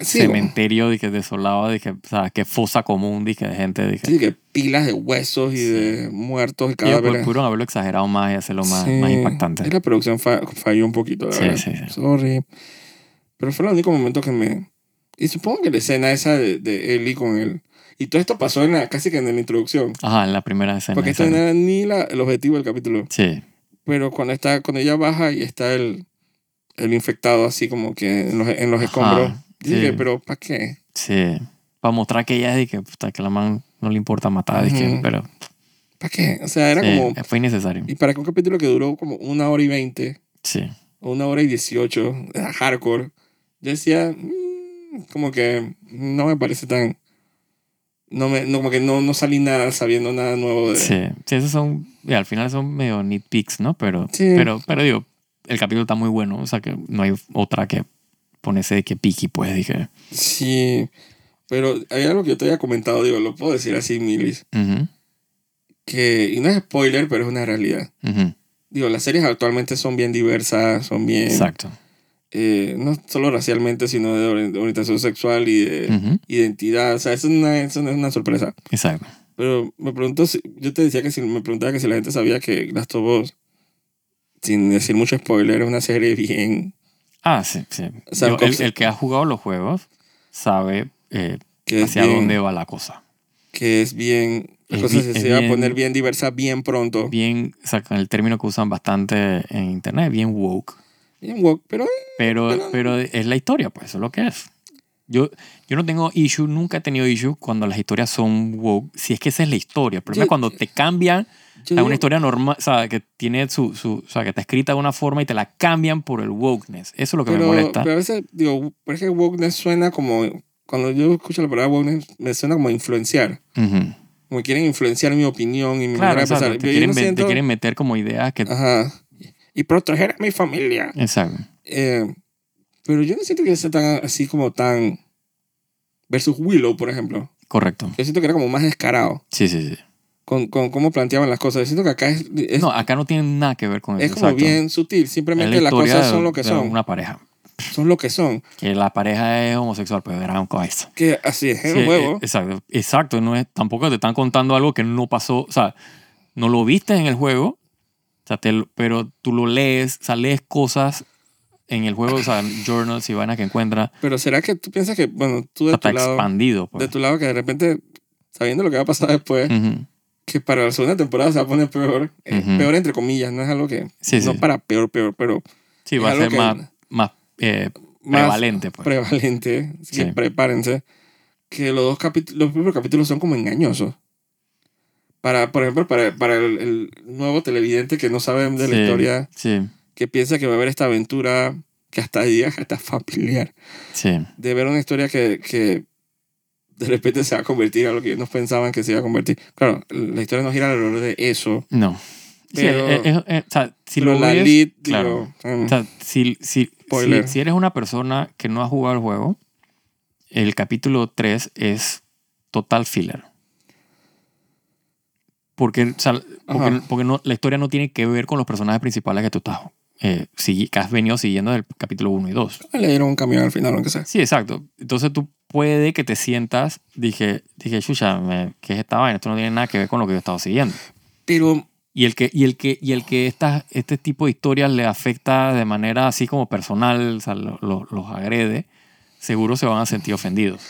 Sí, cementerio de que desolado, de que, o sea, que fosa común, de que de gente, de que sí, que pilas de huesos y de muertos y ellos pu- cadáveres. pudieron haberlo exagerado más y hacerlo más, Sí, más impactante. la producción fa- falló un poquito, la Sí, verdad. sí, sí. Sorry. Pero fue el único momento que me... Y supongo que la escena esa de, de Ellie con él... Y todo esto pasó en la, casi que en la introducción. Ajá, en la primera escena. Porque esto esa. no era ni la, el objetivo del capítulo. Sí, Pero cuando, está, cuando ella baja y está el, el infectado así como que en los, en los escombros. Ajá, Dije, sí. pero ¿para qué? sí. Para mostrar que ella es que, puta, que la man no le importa matar, Ujú. pero ¿Para qué? O sea, era sí, como... fue innecesario. Y para que un capítulo que duró como una hora y veinte Sí, o una hora y dieciocho, hardcore, yo decía, mm, como que no me parece tan... No me, no, como que no, no salí nada sabiendo nada nuevo de... sí. Sí, esos son, y al final son medio nitpicks, ¿no? Pero, Sí. pero, pero digo, el capítulo está muy bueno, o sea que no hay otra que ponerse de que piqui, pues, dije. Sí, pero hay algo que yo te había comentado, digo, lo puedo decir así, Milis, Ujú, que, y no es spoiler, pero es una realidad. ujú. Digo, las series actualmente son bien diversas, son bien, Exacto. Eh, no solo racialmente, sino de ori- de orientación sexual y de Ujú, identidad. O sea, eso, no es- eso no es una sorpresa. Exacto. Pero me pregunto, si, yo te decía que si me preguntaba que si la gente sabía que Last of Us, sin decir mucho spoiler, es una serie bien, Ah, sí, sí. O sea, Yo- el, el que ha jugado los juegos sabe eh, que hacia bien, dónde va la cosa. que es bien, la Es cosa se, se va a bien- poner bien diversa bien pronto. Bien, o sea, con el término que usan bastante en internet, bien woke. Pero Pero, Pero- es la historia, pues, eso es lo que es. Yo, yo no tengo issue, nunca he tenido issue cuando las historias son woke, si es que esa es la historia. El problema es cuando te cambian a una historia normal, o sea, que tiene su, su, o sea, que está escrita de una forma y te la cambian por el wokeness. Eso es lo que pero, me molesta. pero a veces, digo, por ejemplo, wokeness suena como, cuando yo escucho la palabra wokeness, me suena como influenciar. Ujú. Como que quieren influenciar mi opinión y mi Claro, manera de pensar. Te quieren, no te siento- Ah. quieren meter como ideas que... Ajá. Y proteger a mi familia. Exacto. Eh, pero yo no siento que sea tan así como tan... Versus Willow, por ejemplo. Correcto. Yo siento que era como más descarado Sí, sí, sí. con, con cómo planteaban las cosas. Yo siento que acá es, es, no, acá no tiene nada que ver con es eso. como exacto. bien sutil. Es Simplemente la las cosas de- son lo que de son. una pareja. Son lo que son. Que la pareja es homosexual, pero era un coesto. Que así es, en Sí, el juego. eh, Exacto, exacto. No es, tampoco te están contando algo que no pasó. O sea, no lo viste en el juego, o sea, te pero tú lo lees, o sea, lees cosas en el juego, o sea, journals y vainas que encuentras. Pero ¿será que tú piensas que, bueno, tú de tu lado... expandido. Pues. De tu lado que de repente, sabiendo lo que va a pasar después, Ujú. que para la segunda temporada se va a poner peor. eh, Ujú. Peor entre comillas, no es algo que... Sí, no sí. para peor, peor, pero Sí, va a ser que- más, más eh, más prevalente, pues. prevalente, así que Sí. prepárense, que los dos capítulos, los primeros capítulos son como engañosos. Para, por ejemplo, para, para el, el nuevo televidente que no sabe de la Sí, historia, Sí, que piensa que va a haber esta aventura que hasta que hasta [LAUGHS] familiar, sí. de ver una historia que, que de repente se va a convertir a lo que ellos pensaban que se iba a convertir. Claro, la historia no gira alrededor de eso, No. Sí, Pero- es- es- es- o sea, si lo la ves, lead, claro. digo, mm, O sea, si, si, si, si eres una persona que no ha jugado el juego, el capítulo 3 es total filler. Porque, o sea, porque, porque no, la historia no tiene que ver con los personajes principales que tú estás, eh, sigui- que has venido siguiendo del capítulo 1 y 2. le dieron un camión al final, aunque sea. Sí, exacto. Entonces tú puede que te sientas, dije, dije, chucha, me- ¿qué es esta vaina? Esto no tiene nada que ver con lo que yo he estado siguiendo. Pero Y el que, y el que, y el que esta, este tipo de historias le afecta de manera así como personal, o sea, lo- lo- los agrede, seguro se van a sentir ofendidos.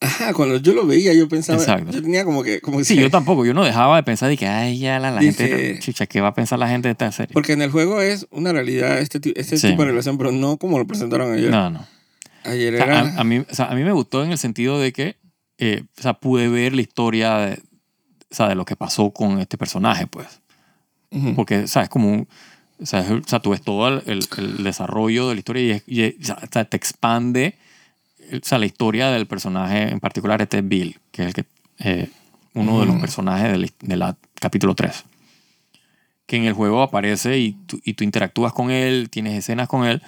Ajá, cuando yo lo veía, yo pensaba. Exacto. Yo tenía como que. Como Sí, que- yo tampoco, yo no dejaba de pensar de que, ay, ya la, la Dije- gente, chucha, ¿qué va a pensar la gente de esta serie? Porque en el juego es una realidad este, este Sí. tipo de relación, pero no como lo presentaron ayer. No, no. Ayer O sea, era. a, a mí, o sea, a mí me gustó en el sentido de que eh, o sea, pude ver la historia de, o sea, de lo que pasó con este personaje, pues. Porque, ¿sabes? Como un, o sea, es- o sea, tú ves todo el, el- desarrollo de la historia y, es- y o sea, te expande o sea, la historia del personaje en particular, este es Bill, que es el que, eh, uno de los personajes del de la capítulo 3. Que en el juego aparece y tú, y tú interactúas con él, tienes escenas con él,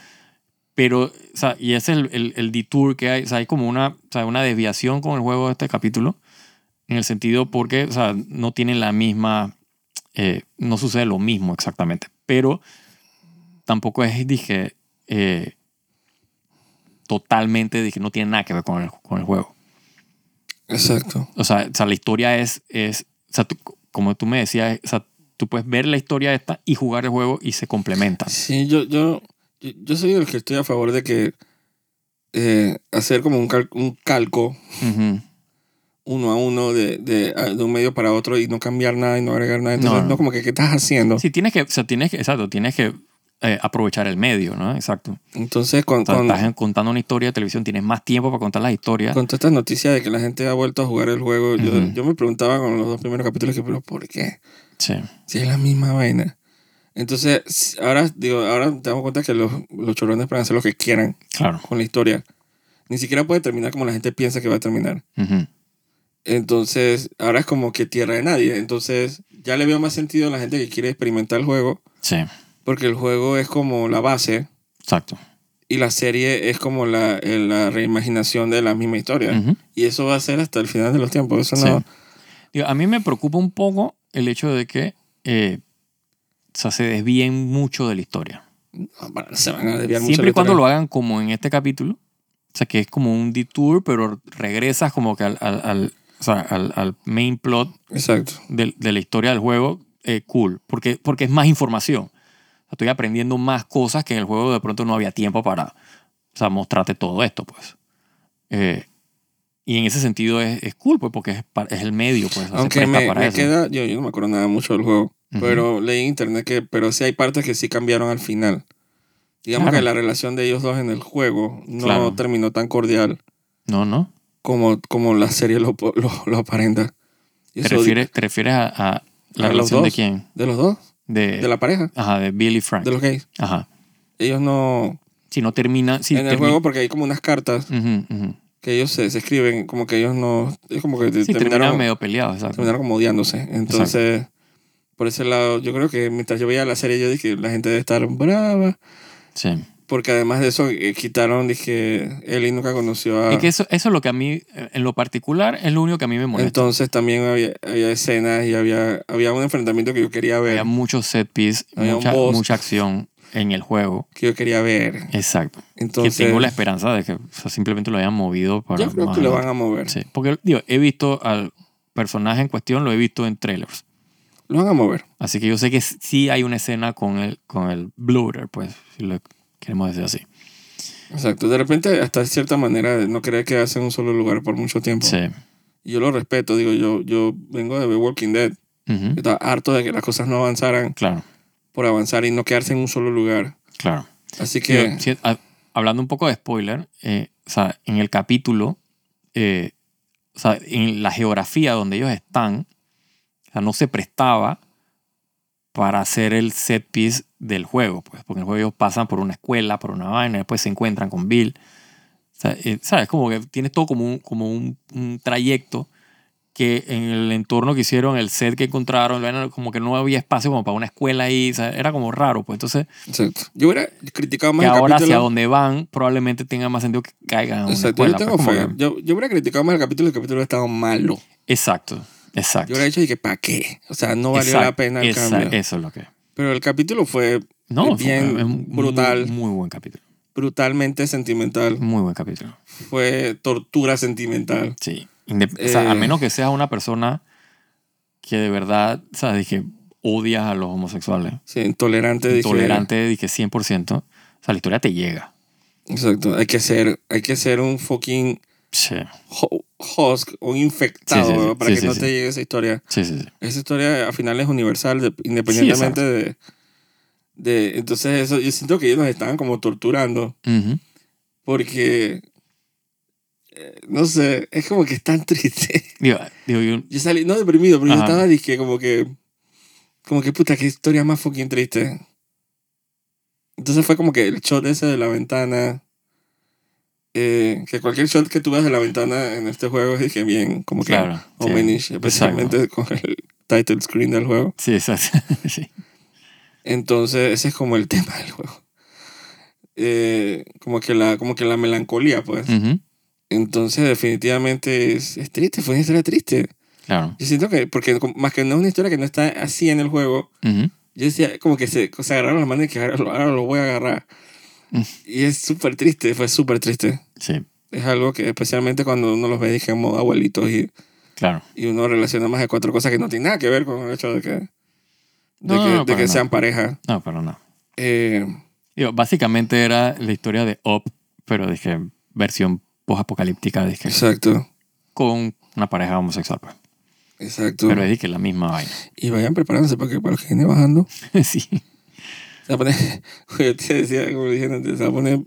pero, o sea, y ese es el, el, el detour que hay, o sea, hay como una, o sea, una desviación con el juego de este capítulo, en el sentido porque, o sea, no tienen la misma, eh, no sucede lo mismo exactamente, pero tampoco es, dije, eh, totalmente, dije, no tiene nada que ver con el, con el juego. Exacto. O sea, o sea, la historia es, es o sea, tú- como tú me decías, o sea, tú puedes ver la historia esta y jugar el juego y se complementan. Sí, yo, yo, yo, soy el que estoy a favor de que eh, hacer como un, cal- un calco Ujú. uno a uno de, de, de un medio para otro y no cambiar nada y no agregar nada. Entonces, No, no, no. como que, ¿qué estás haciendo? Sí, tienes que, o sea, tienes que, exacto, tienes que eh, aprovechar el medio, ¿no? Exacto. Entonces, con, O sea, con, estás contando una historia de televisión, tienes más tiempo para contar las historias. con todas estas noticias de que la gente ha vuelto a jugar el juego, yo, me preguntaba con los dos primeros capítulos, que, ¿pero por qué? Sí, Si es la misma vaina. Entonces, ahora, digo, ahora te damos cuenta que los, los chorrones pueden hacer lo que quieran claro. con la historia. Ni siquiera puede terminar como la gente piensa que va a terminar. Entonces, ahora es como que tierra de nadie. Entonces, ya le veo más sentido a la gente que quiere experimentar el juego, Sí, porque el juego es como la base exacto. y la serie es como la, eh, la reimaginación de la misma historia. Y eso va a ser hasta el final de los tiempos. Eso Sí. no. Digo, a mí me preocupa un poco el hecho de que eh, o sea, se desvíen mucho de la historia. bueno, se van a desviar mucho. Siempre y cuando lo hagan como en este capítulo. O sea, que es como un detour, pero regresas como que al, al, al- o sea, al, al main plot Exacto. de, de la historia del juego, eh, cool. Porque, porque es más información. Estoy aprendiendo más cosas que en el juego de pronto no había tiempo para o sea, mostrarte todo esto, pues. Eh, y en ese sentido es, es cool, pues, porque es, el medio, pues. Aunque me, para me eso. queda, yo, yo no me acuerdo nada mucho del juego, pero leí en internet que, pero sí hay partes que sí cambiaron al final. Digamos Claro. que la relación de ellos dos en el juego no Claro. terminó tan cordial No, no. como, como la serie lo, lo, lo aparenta. ¿Te refieres, te refieres a, a la ¿A los relación de quién? ¿De los dos? De, ¿De la pareja? Ajá, de Bill y Frank. ¿De los gays? Ajá. Ellos no... Si no termina... Si en el juego porque hay como unas cartas que ellos se, se escriben, como que ellos no... Es como que Sí, terminaron, terminaron medio peleados, exacto. terminaron como odiándose. Entonces, por ese lado, yo creo que mientras yo veía la serie, yo dije, la gente debe estar brava. Sí. Porque además de eso, eh, quitaron, dije, Ellie nunca conoció a... Es que eso, eso es lo que a mí, eh, en lo particular, es lo único que a mí me molesta. Entonces también había, había escenas y había, había un enfrentamiento que yo quería ver. Había muchos set piece, Había mucha, mucha acción en el juego. Que yo quería ver. Exacto. Entonces, que tengo la esperanza de que o sea, simplemente lo hayan movido para. yo creo más que lo van a mover. Sí, porque digo, he visto al personaje en cuestión, lo he visto en trailers. Lo van a mover. Así que yo sé que sí hay una escena con el, con el blooter, pues, si lo queremos decir así. Exacto. De repente, hasta cierta manera, no querer quedarse en un solo lugar por mucho tiempo. Sí. Y yo lo respeto. Digo, yo, yo vengo de The Walking Dead. Ujú. Estaba harto de que las cosas no avanzaran Claro, por avanzar y no quedarse en un solo lugar. claro. Así que... Digo, si- a- hablando un poco de spoiler, eh, o sea, en el capítulo, eh, o sea, en la geografía donde ellos están, o sea, no se prestaba para hacer el set piece del juego, pues, porque en el juego ellos pasan por una escuela, por una vaina, después se encuentran con Bill. O sea, eh, ¿Sabes? Como que tienes todo como un, como un, un trayecto que en el entorno que hicieron, el set que encontraron, como que no había espacio como para una escuela ahí, o sea, era como raro, pues entonces, Exacto. Yo hubiera criticado más que el ahora hacia capítulo. donde van probablemente tenga más sentido que caigan a una Exacto, escuela. yo tengo pues, fe. que- Yo, yo hubiera criticado más el capítulo, el capítulo estaba malo. Exacto, exacto. Yo hubiera dicho, y que ¿para qué? O sea, no valió la pena el cambio. Eso es lo que... Pero el capítulo fue No, bien fue- brutal. Muy, muy buen capítulo. brutalmente sentimental. Muy buen capítulo. Fue tortura sentimental. Sí. Indep- o sea, Eh. a menos que seas una persona que de verdad, ¿sabes? Que odias a los homosexuales. Sí, intolerante. dije. Intolerante, dije 100%. O sea, la historia te llega. Exacto. Hay que ser, hay que ser un fucking Sí, ho- husk, un infectado Sí, sí, sí. para que no te llegue esa historia. sí, sí. Esa historia al final es universal, de- independientemente de, de... Entonces eso, yo siento que ellos nos estaban como torturando Ujú. porque... eh, No sé, es como que es tan triste. [LAUGHS] Digo, digo, yo- Yo salí, no deprimido, pero yo Ajá. estaba dije como que... Como que puta, qué historia más fucking triste. Entonces fue como que el shot ese de la ventana... eh, que cualquier shot que tú veas de la ventana en este juego es dije bien, como que claro. sí. homenish, especialmente con el title screen del juego. Sí, exacto. [LAUGHS] sí. Entonces, ese es como el [LAUGHS] tema del juego. Eh, como, que la, como que la melancolía, pues. Ujú. Entonces, definitivamente es, es triste, fue una historia triste. Claro. Yo siento que, porque más que no es una historia que no está así en el juego, Ujú. yo decía como que se, se agarraron las manos y que ahora, lo- ahora lo voy a agarrar. Mm. Y es súper triste, fue súper triste. Sí, Es algo que especialmente cuando uno los ve, dije, como abuelitos y, claro. y uno relaciona más de cuatro cosas que no tienen nada que ver con el hecho de que, de No, que, no, no, de que sean pareja. No, pero no. Eh, Digo, básicamente era la historia de Up, pero dije, versión post-apocalíptica, dije, exacto, con una pareja homosexual. pues. exacto. Pero dije la misma vaina. Y vayan preparándose para que para los que vienen bajando, [LAUGHS] sí. se va a poner, [LAUGHS] yo te decía, como dije antes, se va a poner,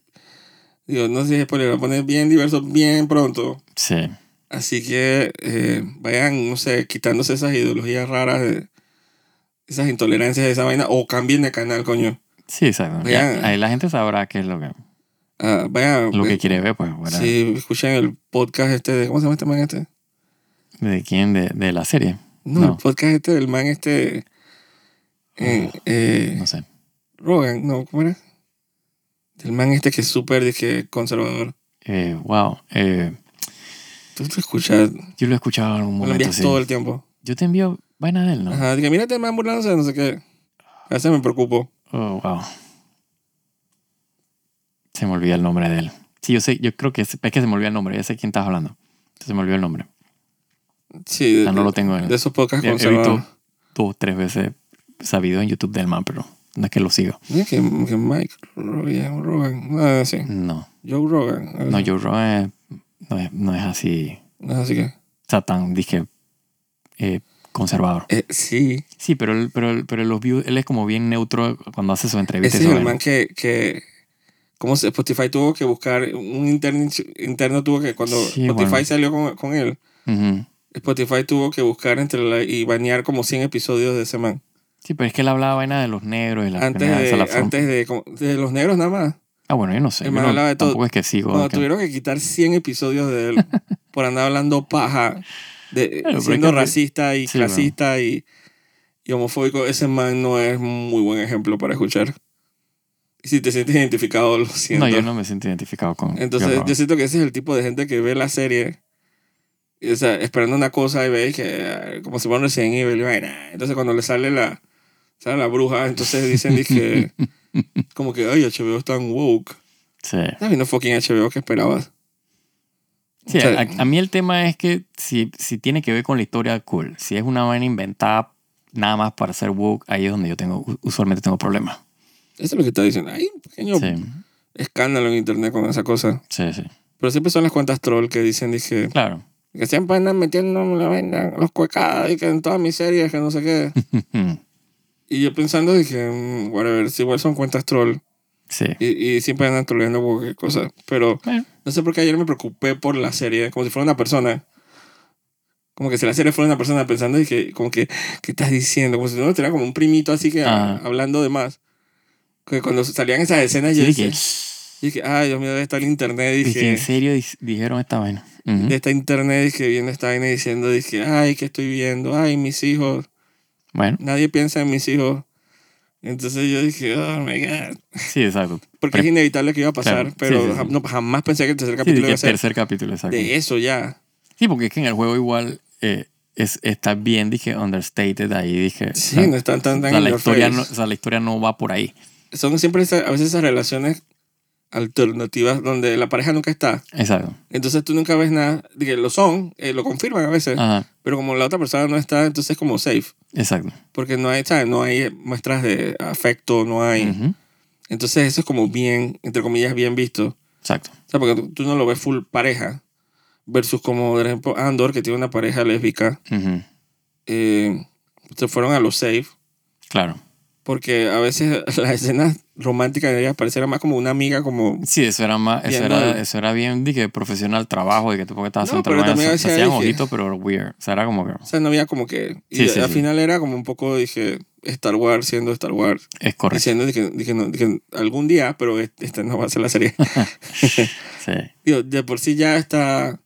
digo, no sé si es spoiler, se va a poner bien diverso bien pronto. Sí. Así que eh, vayan, no sé, quitándose esas ideologías raras, de, esas intolerancias de esa vaina, o cambien de canal, coño. Sí, exacto. Vayan. Ahí la gente sabrá qué es lo que, Ah, vayan, lo que eh, quiere ver, pues. ¿verdad? sí, escuchen el podcast este, de, ¿cómo se llama este man este? ¿De quién? De, de la serie. No, No. el podcast este del man este, eh, eh, No sé. Rogan, no, ¿cómo era? Del man este que es súper, dije, conservador. Eh, wow. Eh, Tú te escuchas, yo lo he escuchado en algún me lo momento, envías sí. todo el tiempo. Yo te envío vaina de él, ¿no? Ajá, dije, mírate el man burlándose, de no sé qué. A veces me preocupo. Oh, wow. Se me olvida el nombre de él. Sí, yo sé, yo creo que es, es que se me olvida el nombre, ya sé quién estás hablando. Se me olvidó el nombre. Sí, O de, sea, no lo tengo en de esos podcasts He, he visto dos, tres veces sabido en YouTube del man, pero no es que lo sigo. Mira que, que Mike Rogan, Rogan, nada así. No. Joe Rogan. No. Joe Rogan es- no es, no es así, No es así que. o sea, tan, dije, eh, conservador. Eh, sí, Sí, pero, él, pero, él- pero los views, él es como bien neutro cuando hace su entrevista. ese es el man que, que como Spotify tuvo que buscar, un interno, interno tuvo que, cuando Sí, Spotify bueno. salió con, con él. Spotify tuvo que buscar entre la, y banear como 100 episodios de ese man. Sí, pero es que él hablaba vaina de los negros y la Antes de, la antes de, como- de los negros nada más. Ah, bueno, yo no sé. El yo man no- hablaba de todo. Tampoco es que sigo. Que- tuvieron que quitar 100 episodios de él [LAUGHS] por andar hablando paja, de, Bueno, siendo es que- racista y sí, clasista y, y homofóbico, ese man no es muy buen ejemplo para escuchar. Y si te sientes identificado, lo siento. No, yo no me siento identificado con. Entonces, yo siento que ese es el tipo de gente que ve la serie, y, o sea, esperando una cosa y ve que, como si fuera un Resident Evil, y vaina. Entonces, cuando le sale la, sale la bruja, entonces dicen que, [LAUGHS] como que, ay, HBO es tan woke. Sí. Está viendo fucking HBO que esperabas. Sí, O sea, a, a mí el tema es que si, si tiene que ver con la historia, cool. Si es una vaina inventada nada más para ser woke, ahí es donde yo tengo, usualmente tengo problemas. Eso es lo que está diciendo. Hay un pequeño Sí, escándalo en internet con esa cosa. sí, sí. Pero siempre son las cuentas troll que dicen dije, Claro. que siempre andan metiendo la vaina, los cuecadas y que en todas mis series, que no sé qué. [LAUGHS] Y yo pensando dije, mm, whatever, si igual son cuentas troll. Sí. Y, y siempre andan troleando cualquier cosa. Pero Bueno, no sé por qué ayer me preocupé por la serie, como si fuera una persona. Como que si la serie fuera una persona pensando que, como que, ¿qué estás diciendo? Como si uno tuviera como un primito así que ah, hablando de más. Que cuando salían esas escenas yo dije, que, dije, ay, Dios mío, debe estar el internet. dije, Dije, en serio dis- dijeron esta vaina. Ujú. de esta internet, dije, viendo esta vaina diciendo, dije, ay, ¿qué estoy viendo? Ay, mis hijos. Bueno, Nadie piensa en mis hijos. Entonces yo dije, oh my God. sí, exacto. Porque Pre- es inevitable que iba a pasar, Claro, sí, pero sí, sí. jam- no, jamás pensé que el tercer Sí, capítulo iba a ser tercer capítulo, exacto. de eso ya. Sí, porque es que en el juego igual eh, es, está bien, dije, understated ahí, dije. Sí, o sea, no están tan, o tan sea, in la historia face. no, o sea, la historia no va por ahí. Son siempre a veces esas relaciones alternativas donde la pareja nunca está. Exacto. Entonces tú nunca ves nada. Dije, lo son, eh, lo confirman a veces. Ajá, Pero como la otra persona no está, entonces es como safe. exacto. Porque no hay, ¿sabes? No hay muestras de afecto, no hay. Ujú, Entonces eso es como bien, entre comillas, bien visto. Exacto. O sea, porque tú, no lo ves full pareja. Versus como, por ejemplo, Andor, que tiene una pareja lésbica. Ujú, eh, se fueron a lo safe. Claro. Porque a veces [LAUGHS] las escenas románticas de ella parecieran más como una amiga, como... Sí, eso era más, eso era, eso era bien, dije, profesional trabajo, de que tú porque estabas No, pero en también se, hacían ojitos, pero weird. O sea, era como que O sea, no había como que... Y Sí, sí, al sí. final era como un poco, dije, Star Wars siendo Star Wars. es correcto. Diciendo dije, dije, no, dije, algún día, pero esta no va a ser la serie. [LAUGHS] [LAUGHS] Sí, Digo, de por sí ya está...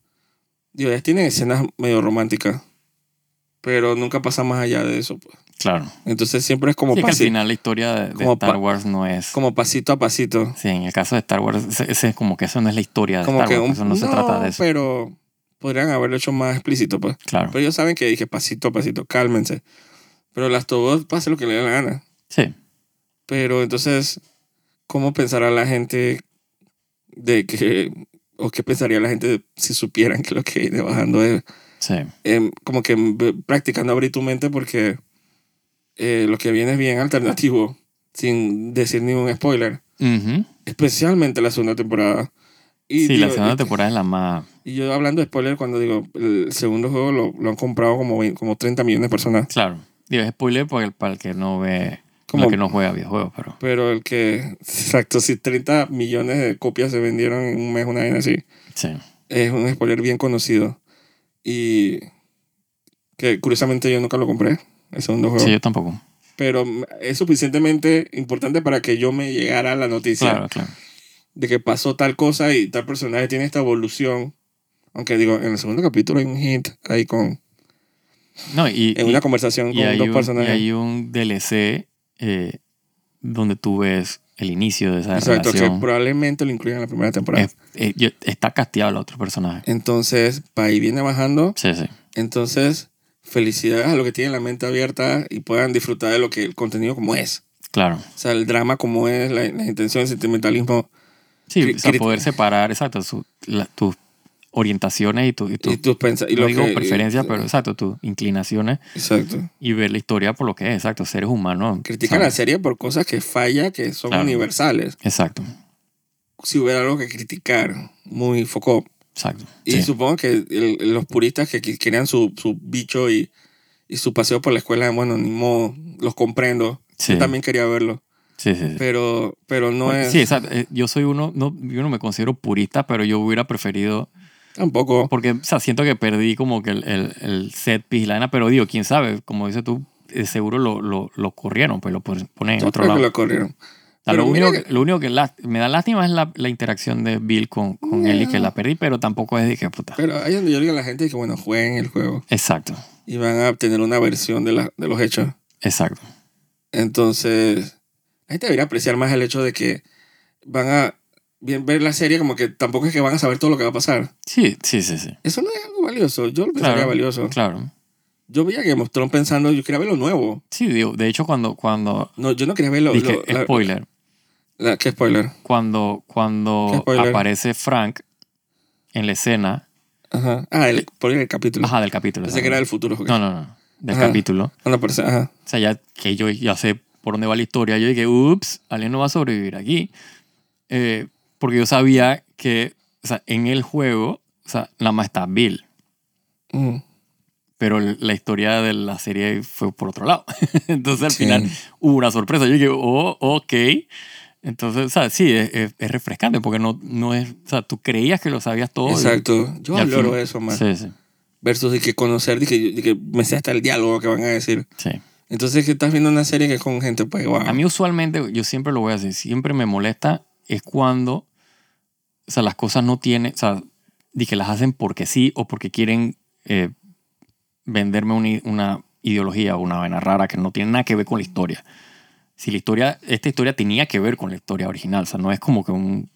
Digo, ya tienen escenas medio románticas. Pero nunca pasa más allá de eso. Pues. Claro. Entonces siempre es como, Sí, que al final la historia de, de Star Wars no es... como pasito a pasito. Sí, en el caso de Star Wars, ese, es como que eso no es la historia de Como Star que Wars. un, eso no, se trata de eso. pero podrían haberlo hecho más explícito, pues. Claro. Pero ellos saben que dije pasito a pasito, cálmense. Pero las Tobos pase lo que le dé la gana. Sí, Pero entonces, ¿cómo pensará la gente de que, o qué pensaría la gente si supieran que lo que viene bajando es sí. em, como que practicando abrir tu mente porque eh, lo que viene es bien alternativo, [LAUGHS] sin decir ningún spoiler, Ujú. especialmente la segunda temporada. Y, Sí, la digo, segunda y- temporada es la más... Y yo hablando de spoiler, cuando digo, el segundo juego lo, lo han comprado como, 20 como 30 millones de personas. Claro. Digo, es spoiler para el, para el que no ve... Como- el que no juega videojuegos, pero... Pero el que, exacto, si 30 millones de copias se vendieron en un mes, una vaina así, Sí. es un spoiler bien conocido. Y que curiosamente yo nunca lo compré, el segundo juego. Sí, yo tampoco. Pero es suficientemente importante para que yo me llegara la noticia Claro, claro. de que pasó tal cosa y tal personaje tiene esta evolución. Aunque digo, en el segundo capítulo hay un hint ahí con, No, y, en y- una conversación y con hay dos un, y personajes. hay un DLC eh, donde tú ves el inicio de esa Exacto, que relación. probablemente lo incluyan en la primera temporada. Es- eh, yo- está casteado el otro personaje. Entonces, para ahí viene bajando. Sí, sí. Entonces, felicidades a los que tienen la mente abierta y puedan disfrutar de lo que el contenido como es. Claro. O sea, el drama como es, la, la intención, el sentimentalismo Sí, o sea, poder separar, exacto, su- la- tus orientaciones y, tu, y, tu- y tus y no digo que- preferencias, pero exacto, tus inclinaciones Exacto. y ver la historia por lo que es, exacto, seres humanos. Critican la serie por cosas que falla, que son Claro. universales. Exacto, Si hubiera algo que criticar, muy foco. Exacto. Y sí. supongo que el- los puristas que querían su, su bicho y, y su paseo por la escuela, bueno, ni modo, los comprendo. Sí. Yo también quería verlo. Sí, sí, sí. Pero, pero no es. Sí, exacto. eh, Yo soy uno, no, yo no me considero purista, pero yo hubiera preferido, Tampoco. porque o sea, siento que perdí como que el, el, el set vaina, pero digo, quién sabe, como dices tú, eh, seguro lo, lo, lo corrieron, pues lo pon- ponen en Yo otro creo lado. que lo corrieron. Sea, lo, único que, lo único que lá- me da lástima es la, la interacción de Bill con, con Ellie, que la perdí, pero tampoco es de que puta. Pero ahí es donde yo digo a la gente que, bueno, jueguen el juego Exacto, y van a obtener una versión de, la, de los hechos. exacto. Entonces, la gente debería apreciar más el hecho de que van a bien, ver la serie como que tampoco es que van a saber todo lo que va a pasar. Sí, sí, sí, sí. Eso no es algo valioso. Yo lo pensaría Claro, valioso. claro. Yo veía que mostró pensando, yo quería ver lo nuevo. Sí, digo, de hecho cuando, cuando, No, yo no quería ver lo... dije, lo- spoiler, ¿Qué spoiler? cuando, ¿Qué cuando spoiler? aparece Frank en la escena, Ajá. Ah, el, spoiler del capítulo. ajá, del capítulo. Pensé que era del futuro. No, no, no, del Ajá. capítulo. Cuando aparece, ajá. O sea, ya que yo ya sé por dónde va la historia, yo dije, ups, alguien no va a sobrevivir aquí. Eh, porque yo sabía que, o sea, en el juego, o sea, nada más está Bill. Mm. Pero el- la historia de la serie fue por otro lado. [LAUGHS] Entonces al Sí. final hubo una sorpresa. Yo dije, oh, ok. Entonces, o sea, sí, es, es- es refrescante porque no, no es, o sea, tú creías que lo sabías todo. Exacto. Yo y al valoro eso más. Sí, sí, Versus de que conocer, de que, de que me sé hasta el diálogo que van a decir. sí. Entonces que estás viendo una serie que es con gente, pues, wow. A mí usualmente, yo siempre lo voy a decir, siempre me molesta es cuando, o sea, las cosas no tienen, o sea, de que las hacen porque sí o porque quieren eh, venderme una, una ideología o una vaina rara que no tiene nada que ver con la historia. Si la historia, esta historia tenía que ver con la historia original, o sea, no es como que un,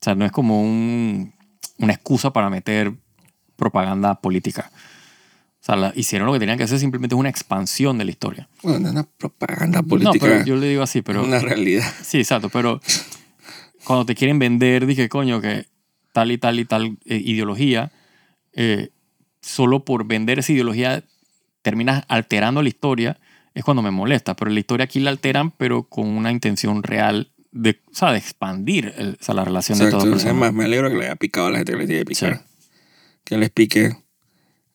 o sea, no es como un, una excusa para meter propaganda política. O sea, la- hicieron lo que tenían que hacer, simplemente es una expansión de la historia. Bueno, no es una propaganda No, política. pero yo le digo así, pero... una realidad. Sí, exacto, pero cuando te quieren vender, dije, coño, que tal y tal y tal eh, ideología, eh, solo por vender esa ideología terminas alterando la historia, es cuando me molesta. Pero la historia aquí la alteran, pero con una intención real de, o sea, de expandir el- o sea, la relación de Exacto. todas Es personas. más, me alegro que le haya picado a la gente que le tiene que picar. Que les pique.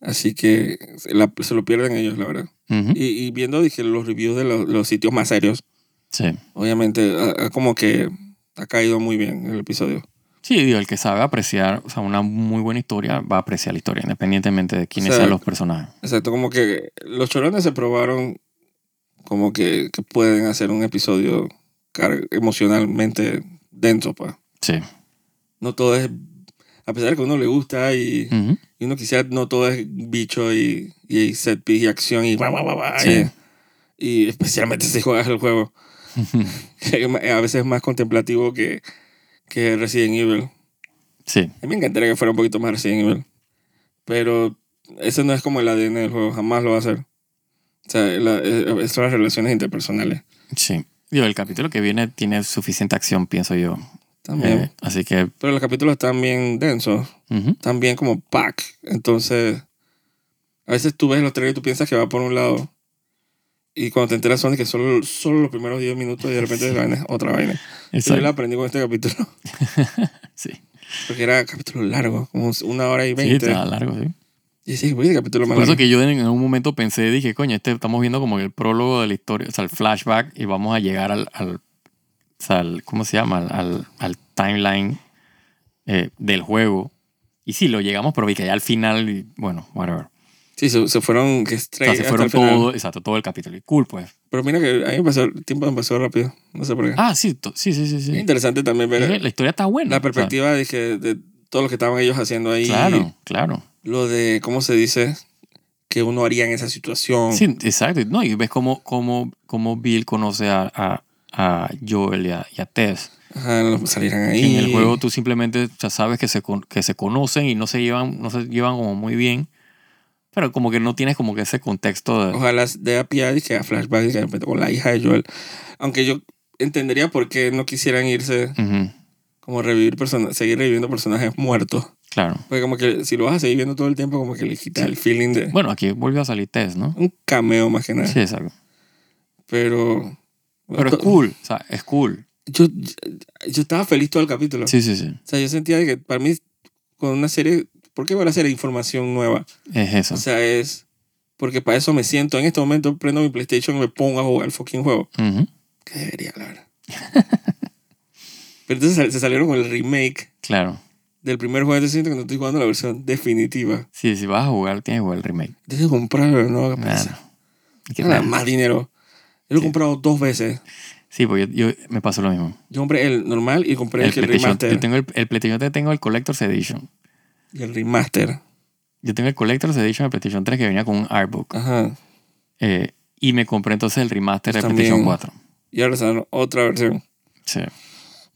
Así que se, la- se lo pierden ellos, la verdad. Ujú, Y, y viendo, dije, los reviews de los, los sitios más serios, Sí. obviamente, a- a como que ha caído muy bien el episodio. Sí, digo, el que sabe apreciar, o sea, una muy buena historia, va a apreciar la historia, independientemente de quiénes O sea, sean los personajes. Exacto, como que los chorones se probaron como que, que pueden hacer un episodio emocionalmente denso, pues. Sí. No todo es, a pesar de que a uno le gusta y, Ujú, y uno quisiera, no todo es bicho y, y set piece y acción y, bla, bla, bla, Sí. y, y especialmente [LAUGHS] si juegas el juego. [LAUGHS] que a veces es más contemplativo que, que Resident Evil. Sí. A mí me encantaría que fuera un poquito más Resident Evil. Pero ese no es como el ADN del juego, jamás lo va a hacer. O sea, la, eh, son las relaciones interpersonales. Sí. Digo, el capítulo que viene tiene suficiente acción, pienso yo. También. Eh, así que, Pero los capítulos están bien densos, ujú, están bien como pack. Entonces, a veces tú ves los trailers y tú piensas que va por un lado. Y cuando te enteras son de que solo, solo los primeros 10 minutos y de repente [LAUGHS] la vaina es otra vaina. Y yo exacto. la aprendí con este capítulo. [LAUGHS] Sí, Porque era capítulo largo, como una hora y sí, veinte. está largo, sí. Y sí, voy de capítulo más Por eso que yo en un momento pensé, dije, coño, este, estamos viendo como el prólogo de la historia, o sea, el flashback, y vamos a llegar al, al, o sea, al- ¿cómo se llama? Al, al, al timeline eh, del juego. Y sí, lo llegamos, pero vi que ya al final, y, bueno, whatever. Sí, se, se fueron que O sea, se fueron todo, exacto, todo el capítulo. Y cool, pues. Pero mira que a mí me pasó, el tiempo me pasó rápido. No sé por qué. Ah, sí, sí, sí, sí. es sí. interesante también ver La historia está buena. la o sea, perspectiva de, que, de todo lo que estaban ellos haciendo ahí. claro, claro. Lo de, ¿cómo se dice? Que uno haría en esa situación. Sí, exacto. No, y ves cómo, cómo, cómo Bill conoce a, a, a Joel y a, y a Tess. Ajá, los salieran ahí. Que en el juego tú simplemente ya sabes que se, con- que se conocen y no se llevan, no se llevan como muy bien. Pero como que no tienes como que ese contexto de... Ojalá de a pie y que a flashback que de con la hija de Joel. Aunque yo entendería por qué no quisieran irse como revivir personas, seguir reviviendo personajes muertos. Claro. Porque como que si lo vas a seguir viendo todo el tiempo, como que le quita Sí. el feeling de Bueno, aquí volvió a salir Tess, ¿no? un cameo más que nada. Sí, exacto. Pero... Pero es cool, o sea, es cool. Yo, yo estaba feliz todo el capítulo. Sí, sí, sí. O sea, yo sentía que para mí, con una serie, ¿por qué ver a serie información nueva? Es eso. O sea, es porque para eso me siento. En este momento prendo mi PlayStation y me pongo a jugar el fucking juego. Ujú, Que debería, la verdad. [LAUGHS] Pero entonces se salieron con el remake Claro. Del primer juego. Siento que no estoy jugando la versión definitiva. Sí, si vas a jugar, tienes que jugar el remake. Entonces comprarlo, ¿no? ¿Qué Claro. pasa? ¿Qué Nada tal? más dinero. Yo lo he Sí. comprado dos veces. Sí, porque yo, yo- me pasó lo mismo. Yo compré el normal y compré el, El que remaster. yo tengo el, el PlayStation 3 tengo el Collector's Edition. Y el remaster. Yo tengo el Collector's Edition de PlayStation 3 que venía con un artbook. Ajá. Eh, y me compré entonces el remaster de También. PlayStation 4. Y ahora sale otra versión. Sí.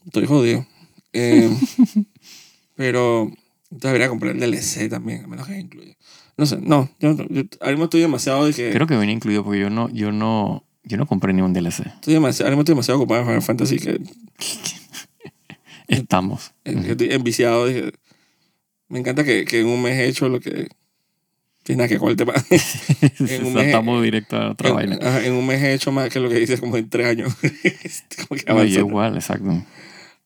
Estoy jodido. Eh, [LAUGHS] pero entonces debería comprar el DLC también, a menos que incluya. No sé, no. Yo, yo ahora estoy demasiado de que. Creo que venía incluido porque yo no, yo no, yo no compré ni un DLC. Estoy demasiado, ahora estoy demasiado ocupado en Final Fantasy que, [LAUGHS] Estamos. que estoy enviciado. Dije, me encanta que, que en un mes he hecho lo que. Tiene nada que el tema. [LAUGHS] [LAUGHS] en un mes- Estamos directo a otra vaina. en, ajá, en un mes he hecho más que lo que hice como en tres años. Como que avanzando. igual, exacto.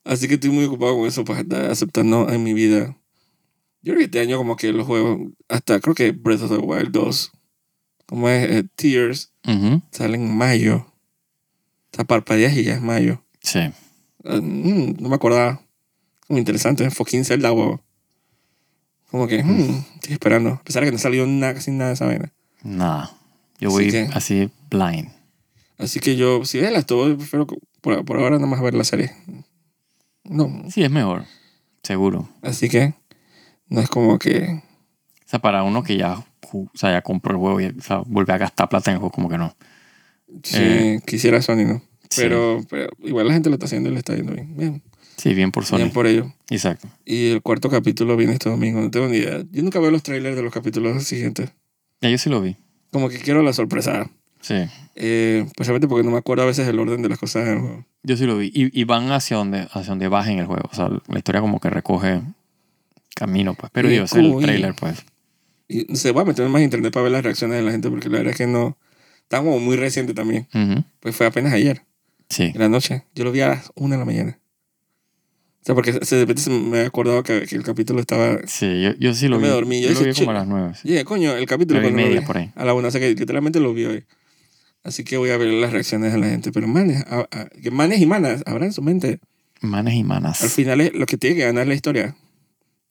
Así que estoy muy ocupado con eso, pues estar aceptando en mi vida. Yo creo que este año como que los juegos, hasta creo que Breath of the Wild 2, como es eh, Tears, Ujú. sale en mayo. O sea, parpadeas y ya es mayo. Sí. Mm, no me acordaba. Como interesante, fucking Zelda, huevo. Como que, mm, estoy esperando. A pesar de que no salió nada, casi nada de esa vaina. Nada. Yo Así voy que- así blind. Así que yo, si ves las todo, prefiero por, por ahora nada más ver la serie. No, Sí, es mejor. Seguro. así que no es como que... O sea, para uno que ya, o sea, ya compró el juego y o sea, vuelve a gastar plata en el juego, como que no. Sí, Eh, quisiera Sony, ¿no? sí. Pero, pero igual la gente lo está haciendo y le está yendo bien. Bien, Sí, bien por Sony. bien por ello. Exacto. Y el cuarto capítulo viene este domingo, no tengo ni idea. Yo nunca veo los trailers de los capítulos siguientes. Ya yo sí lo vi. Como que quiero la sorpresa. Sí. Eh, precisamente porque no me acuerdo a veces el orden de las cosas en el juego. Yo sí lo vi. Y, y van hacia donde, hacia donde baja en el juego. O sea, la historia como que recoge camino, pues. Pero digo, es el trailer, pues. Y sé, voy a meterme más internet para ver las reacciones de la gente porque la verdad es que no... Está como muy reciente también. Ujú. Pues fue apenas ayer, Sí. en la noche. Yo lo vi a las una de la mañana. O sea, porque se- de repente se me había acordado que, que el capítulo estaba... Sí, yo, yo sí lo Yo me vi. dormí, yo Yo, lo dije, vi como a las nueve. sí. Y dije, coño, el capítulo media vi, por ahí. a la una, o sea que literalmente lo vi hoy. Así que voy a ver las reacciones de la gente. Pero manes, a- a- que manes y manas, habrá en su mente. Manes y Al manas. final es lo que tiene que ganar la historia,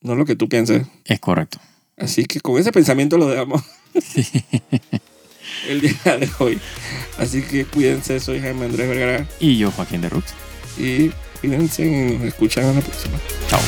no lo que tú pienses. Es correcto. Así que con ese pensamiento lo dejamos [LAUGHS] el día de hoy. Así que cuídense, soy Jaime Andrés Vergara Y yo, Joaquín de Rux. y cuídense y nos escuchan a la próxima. Chao.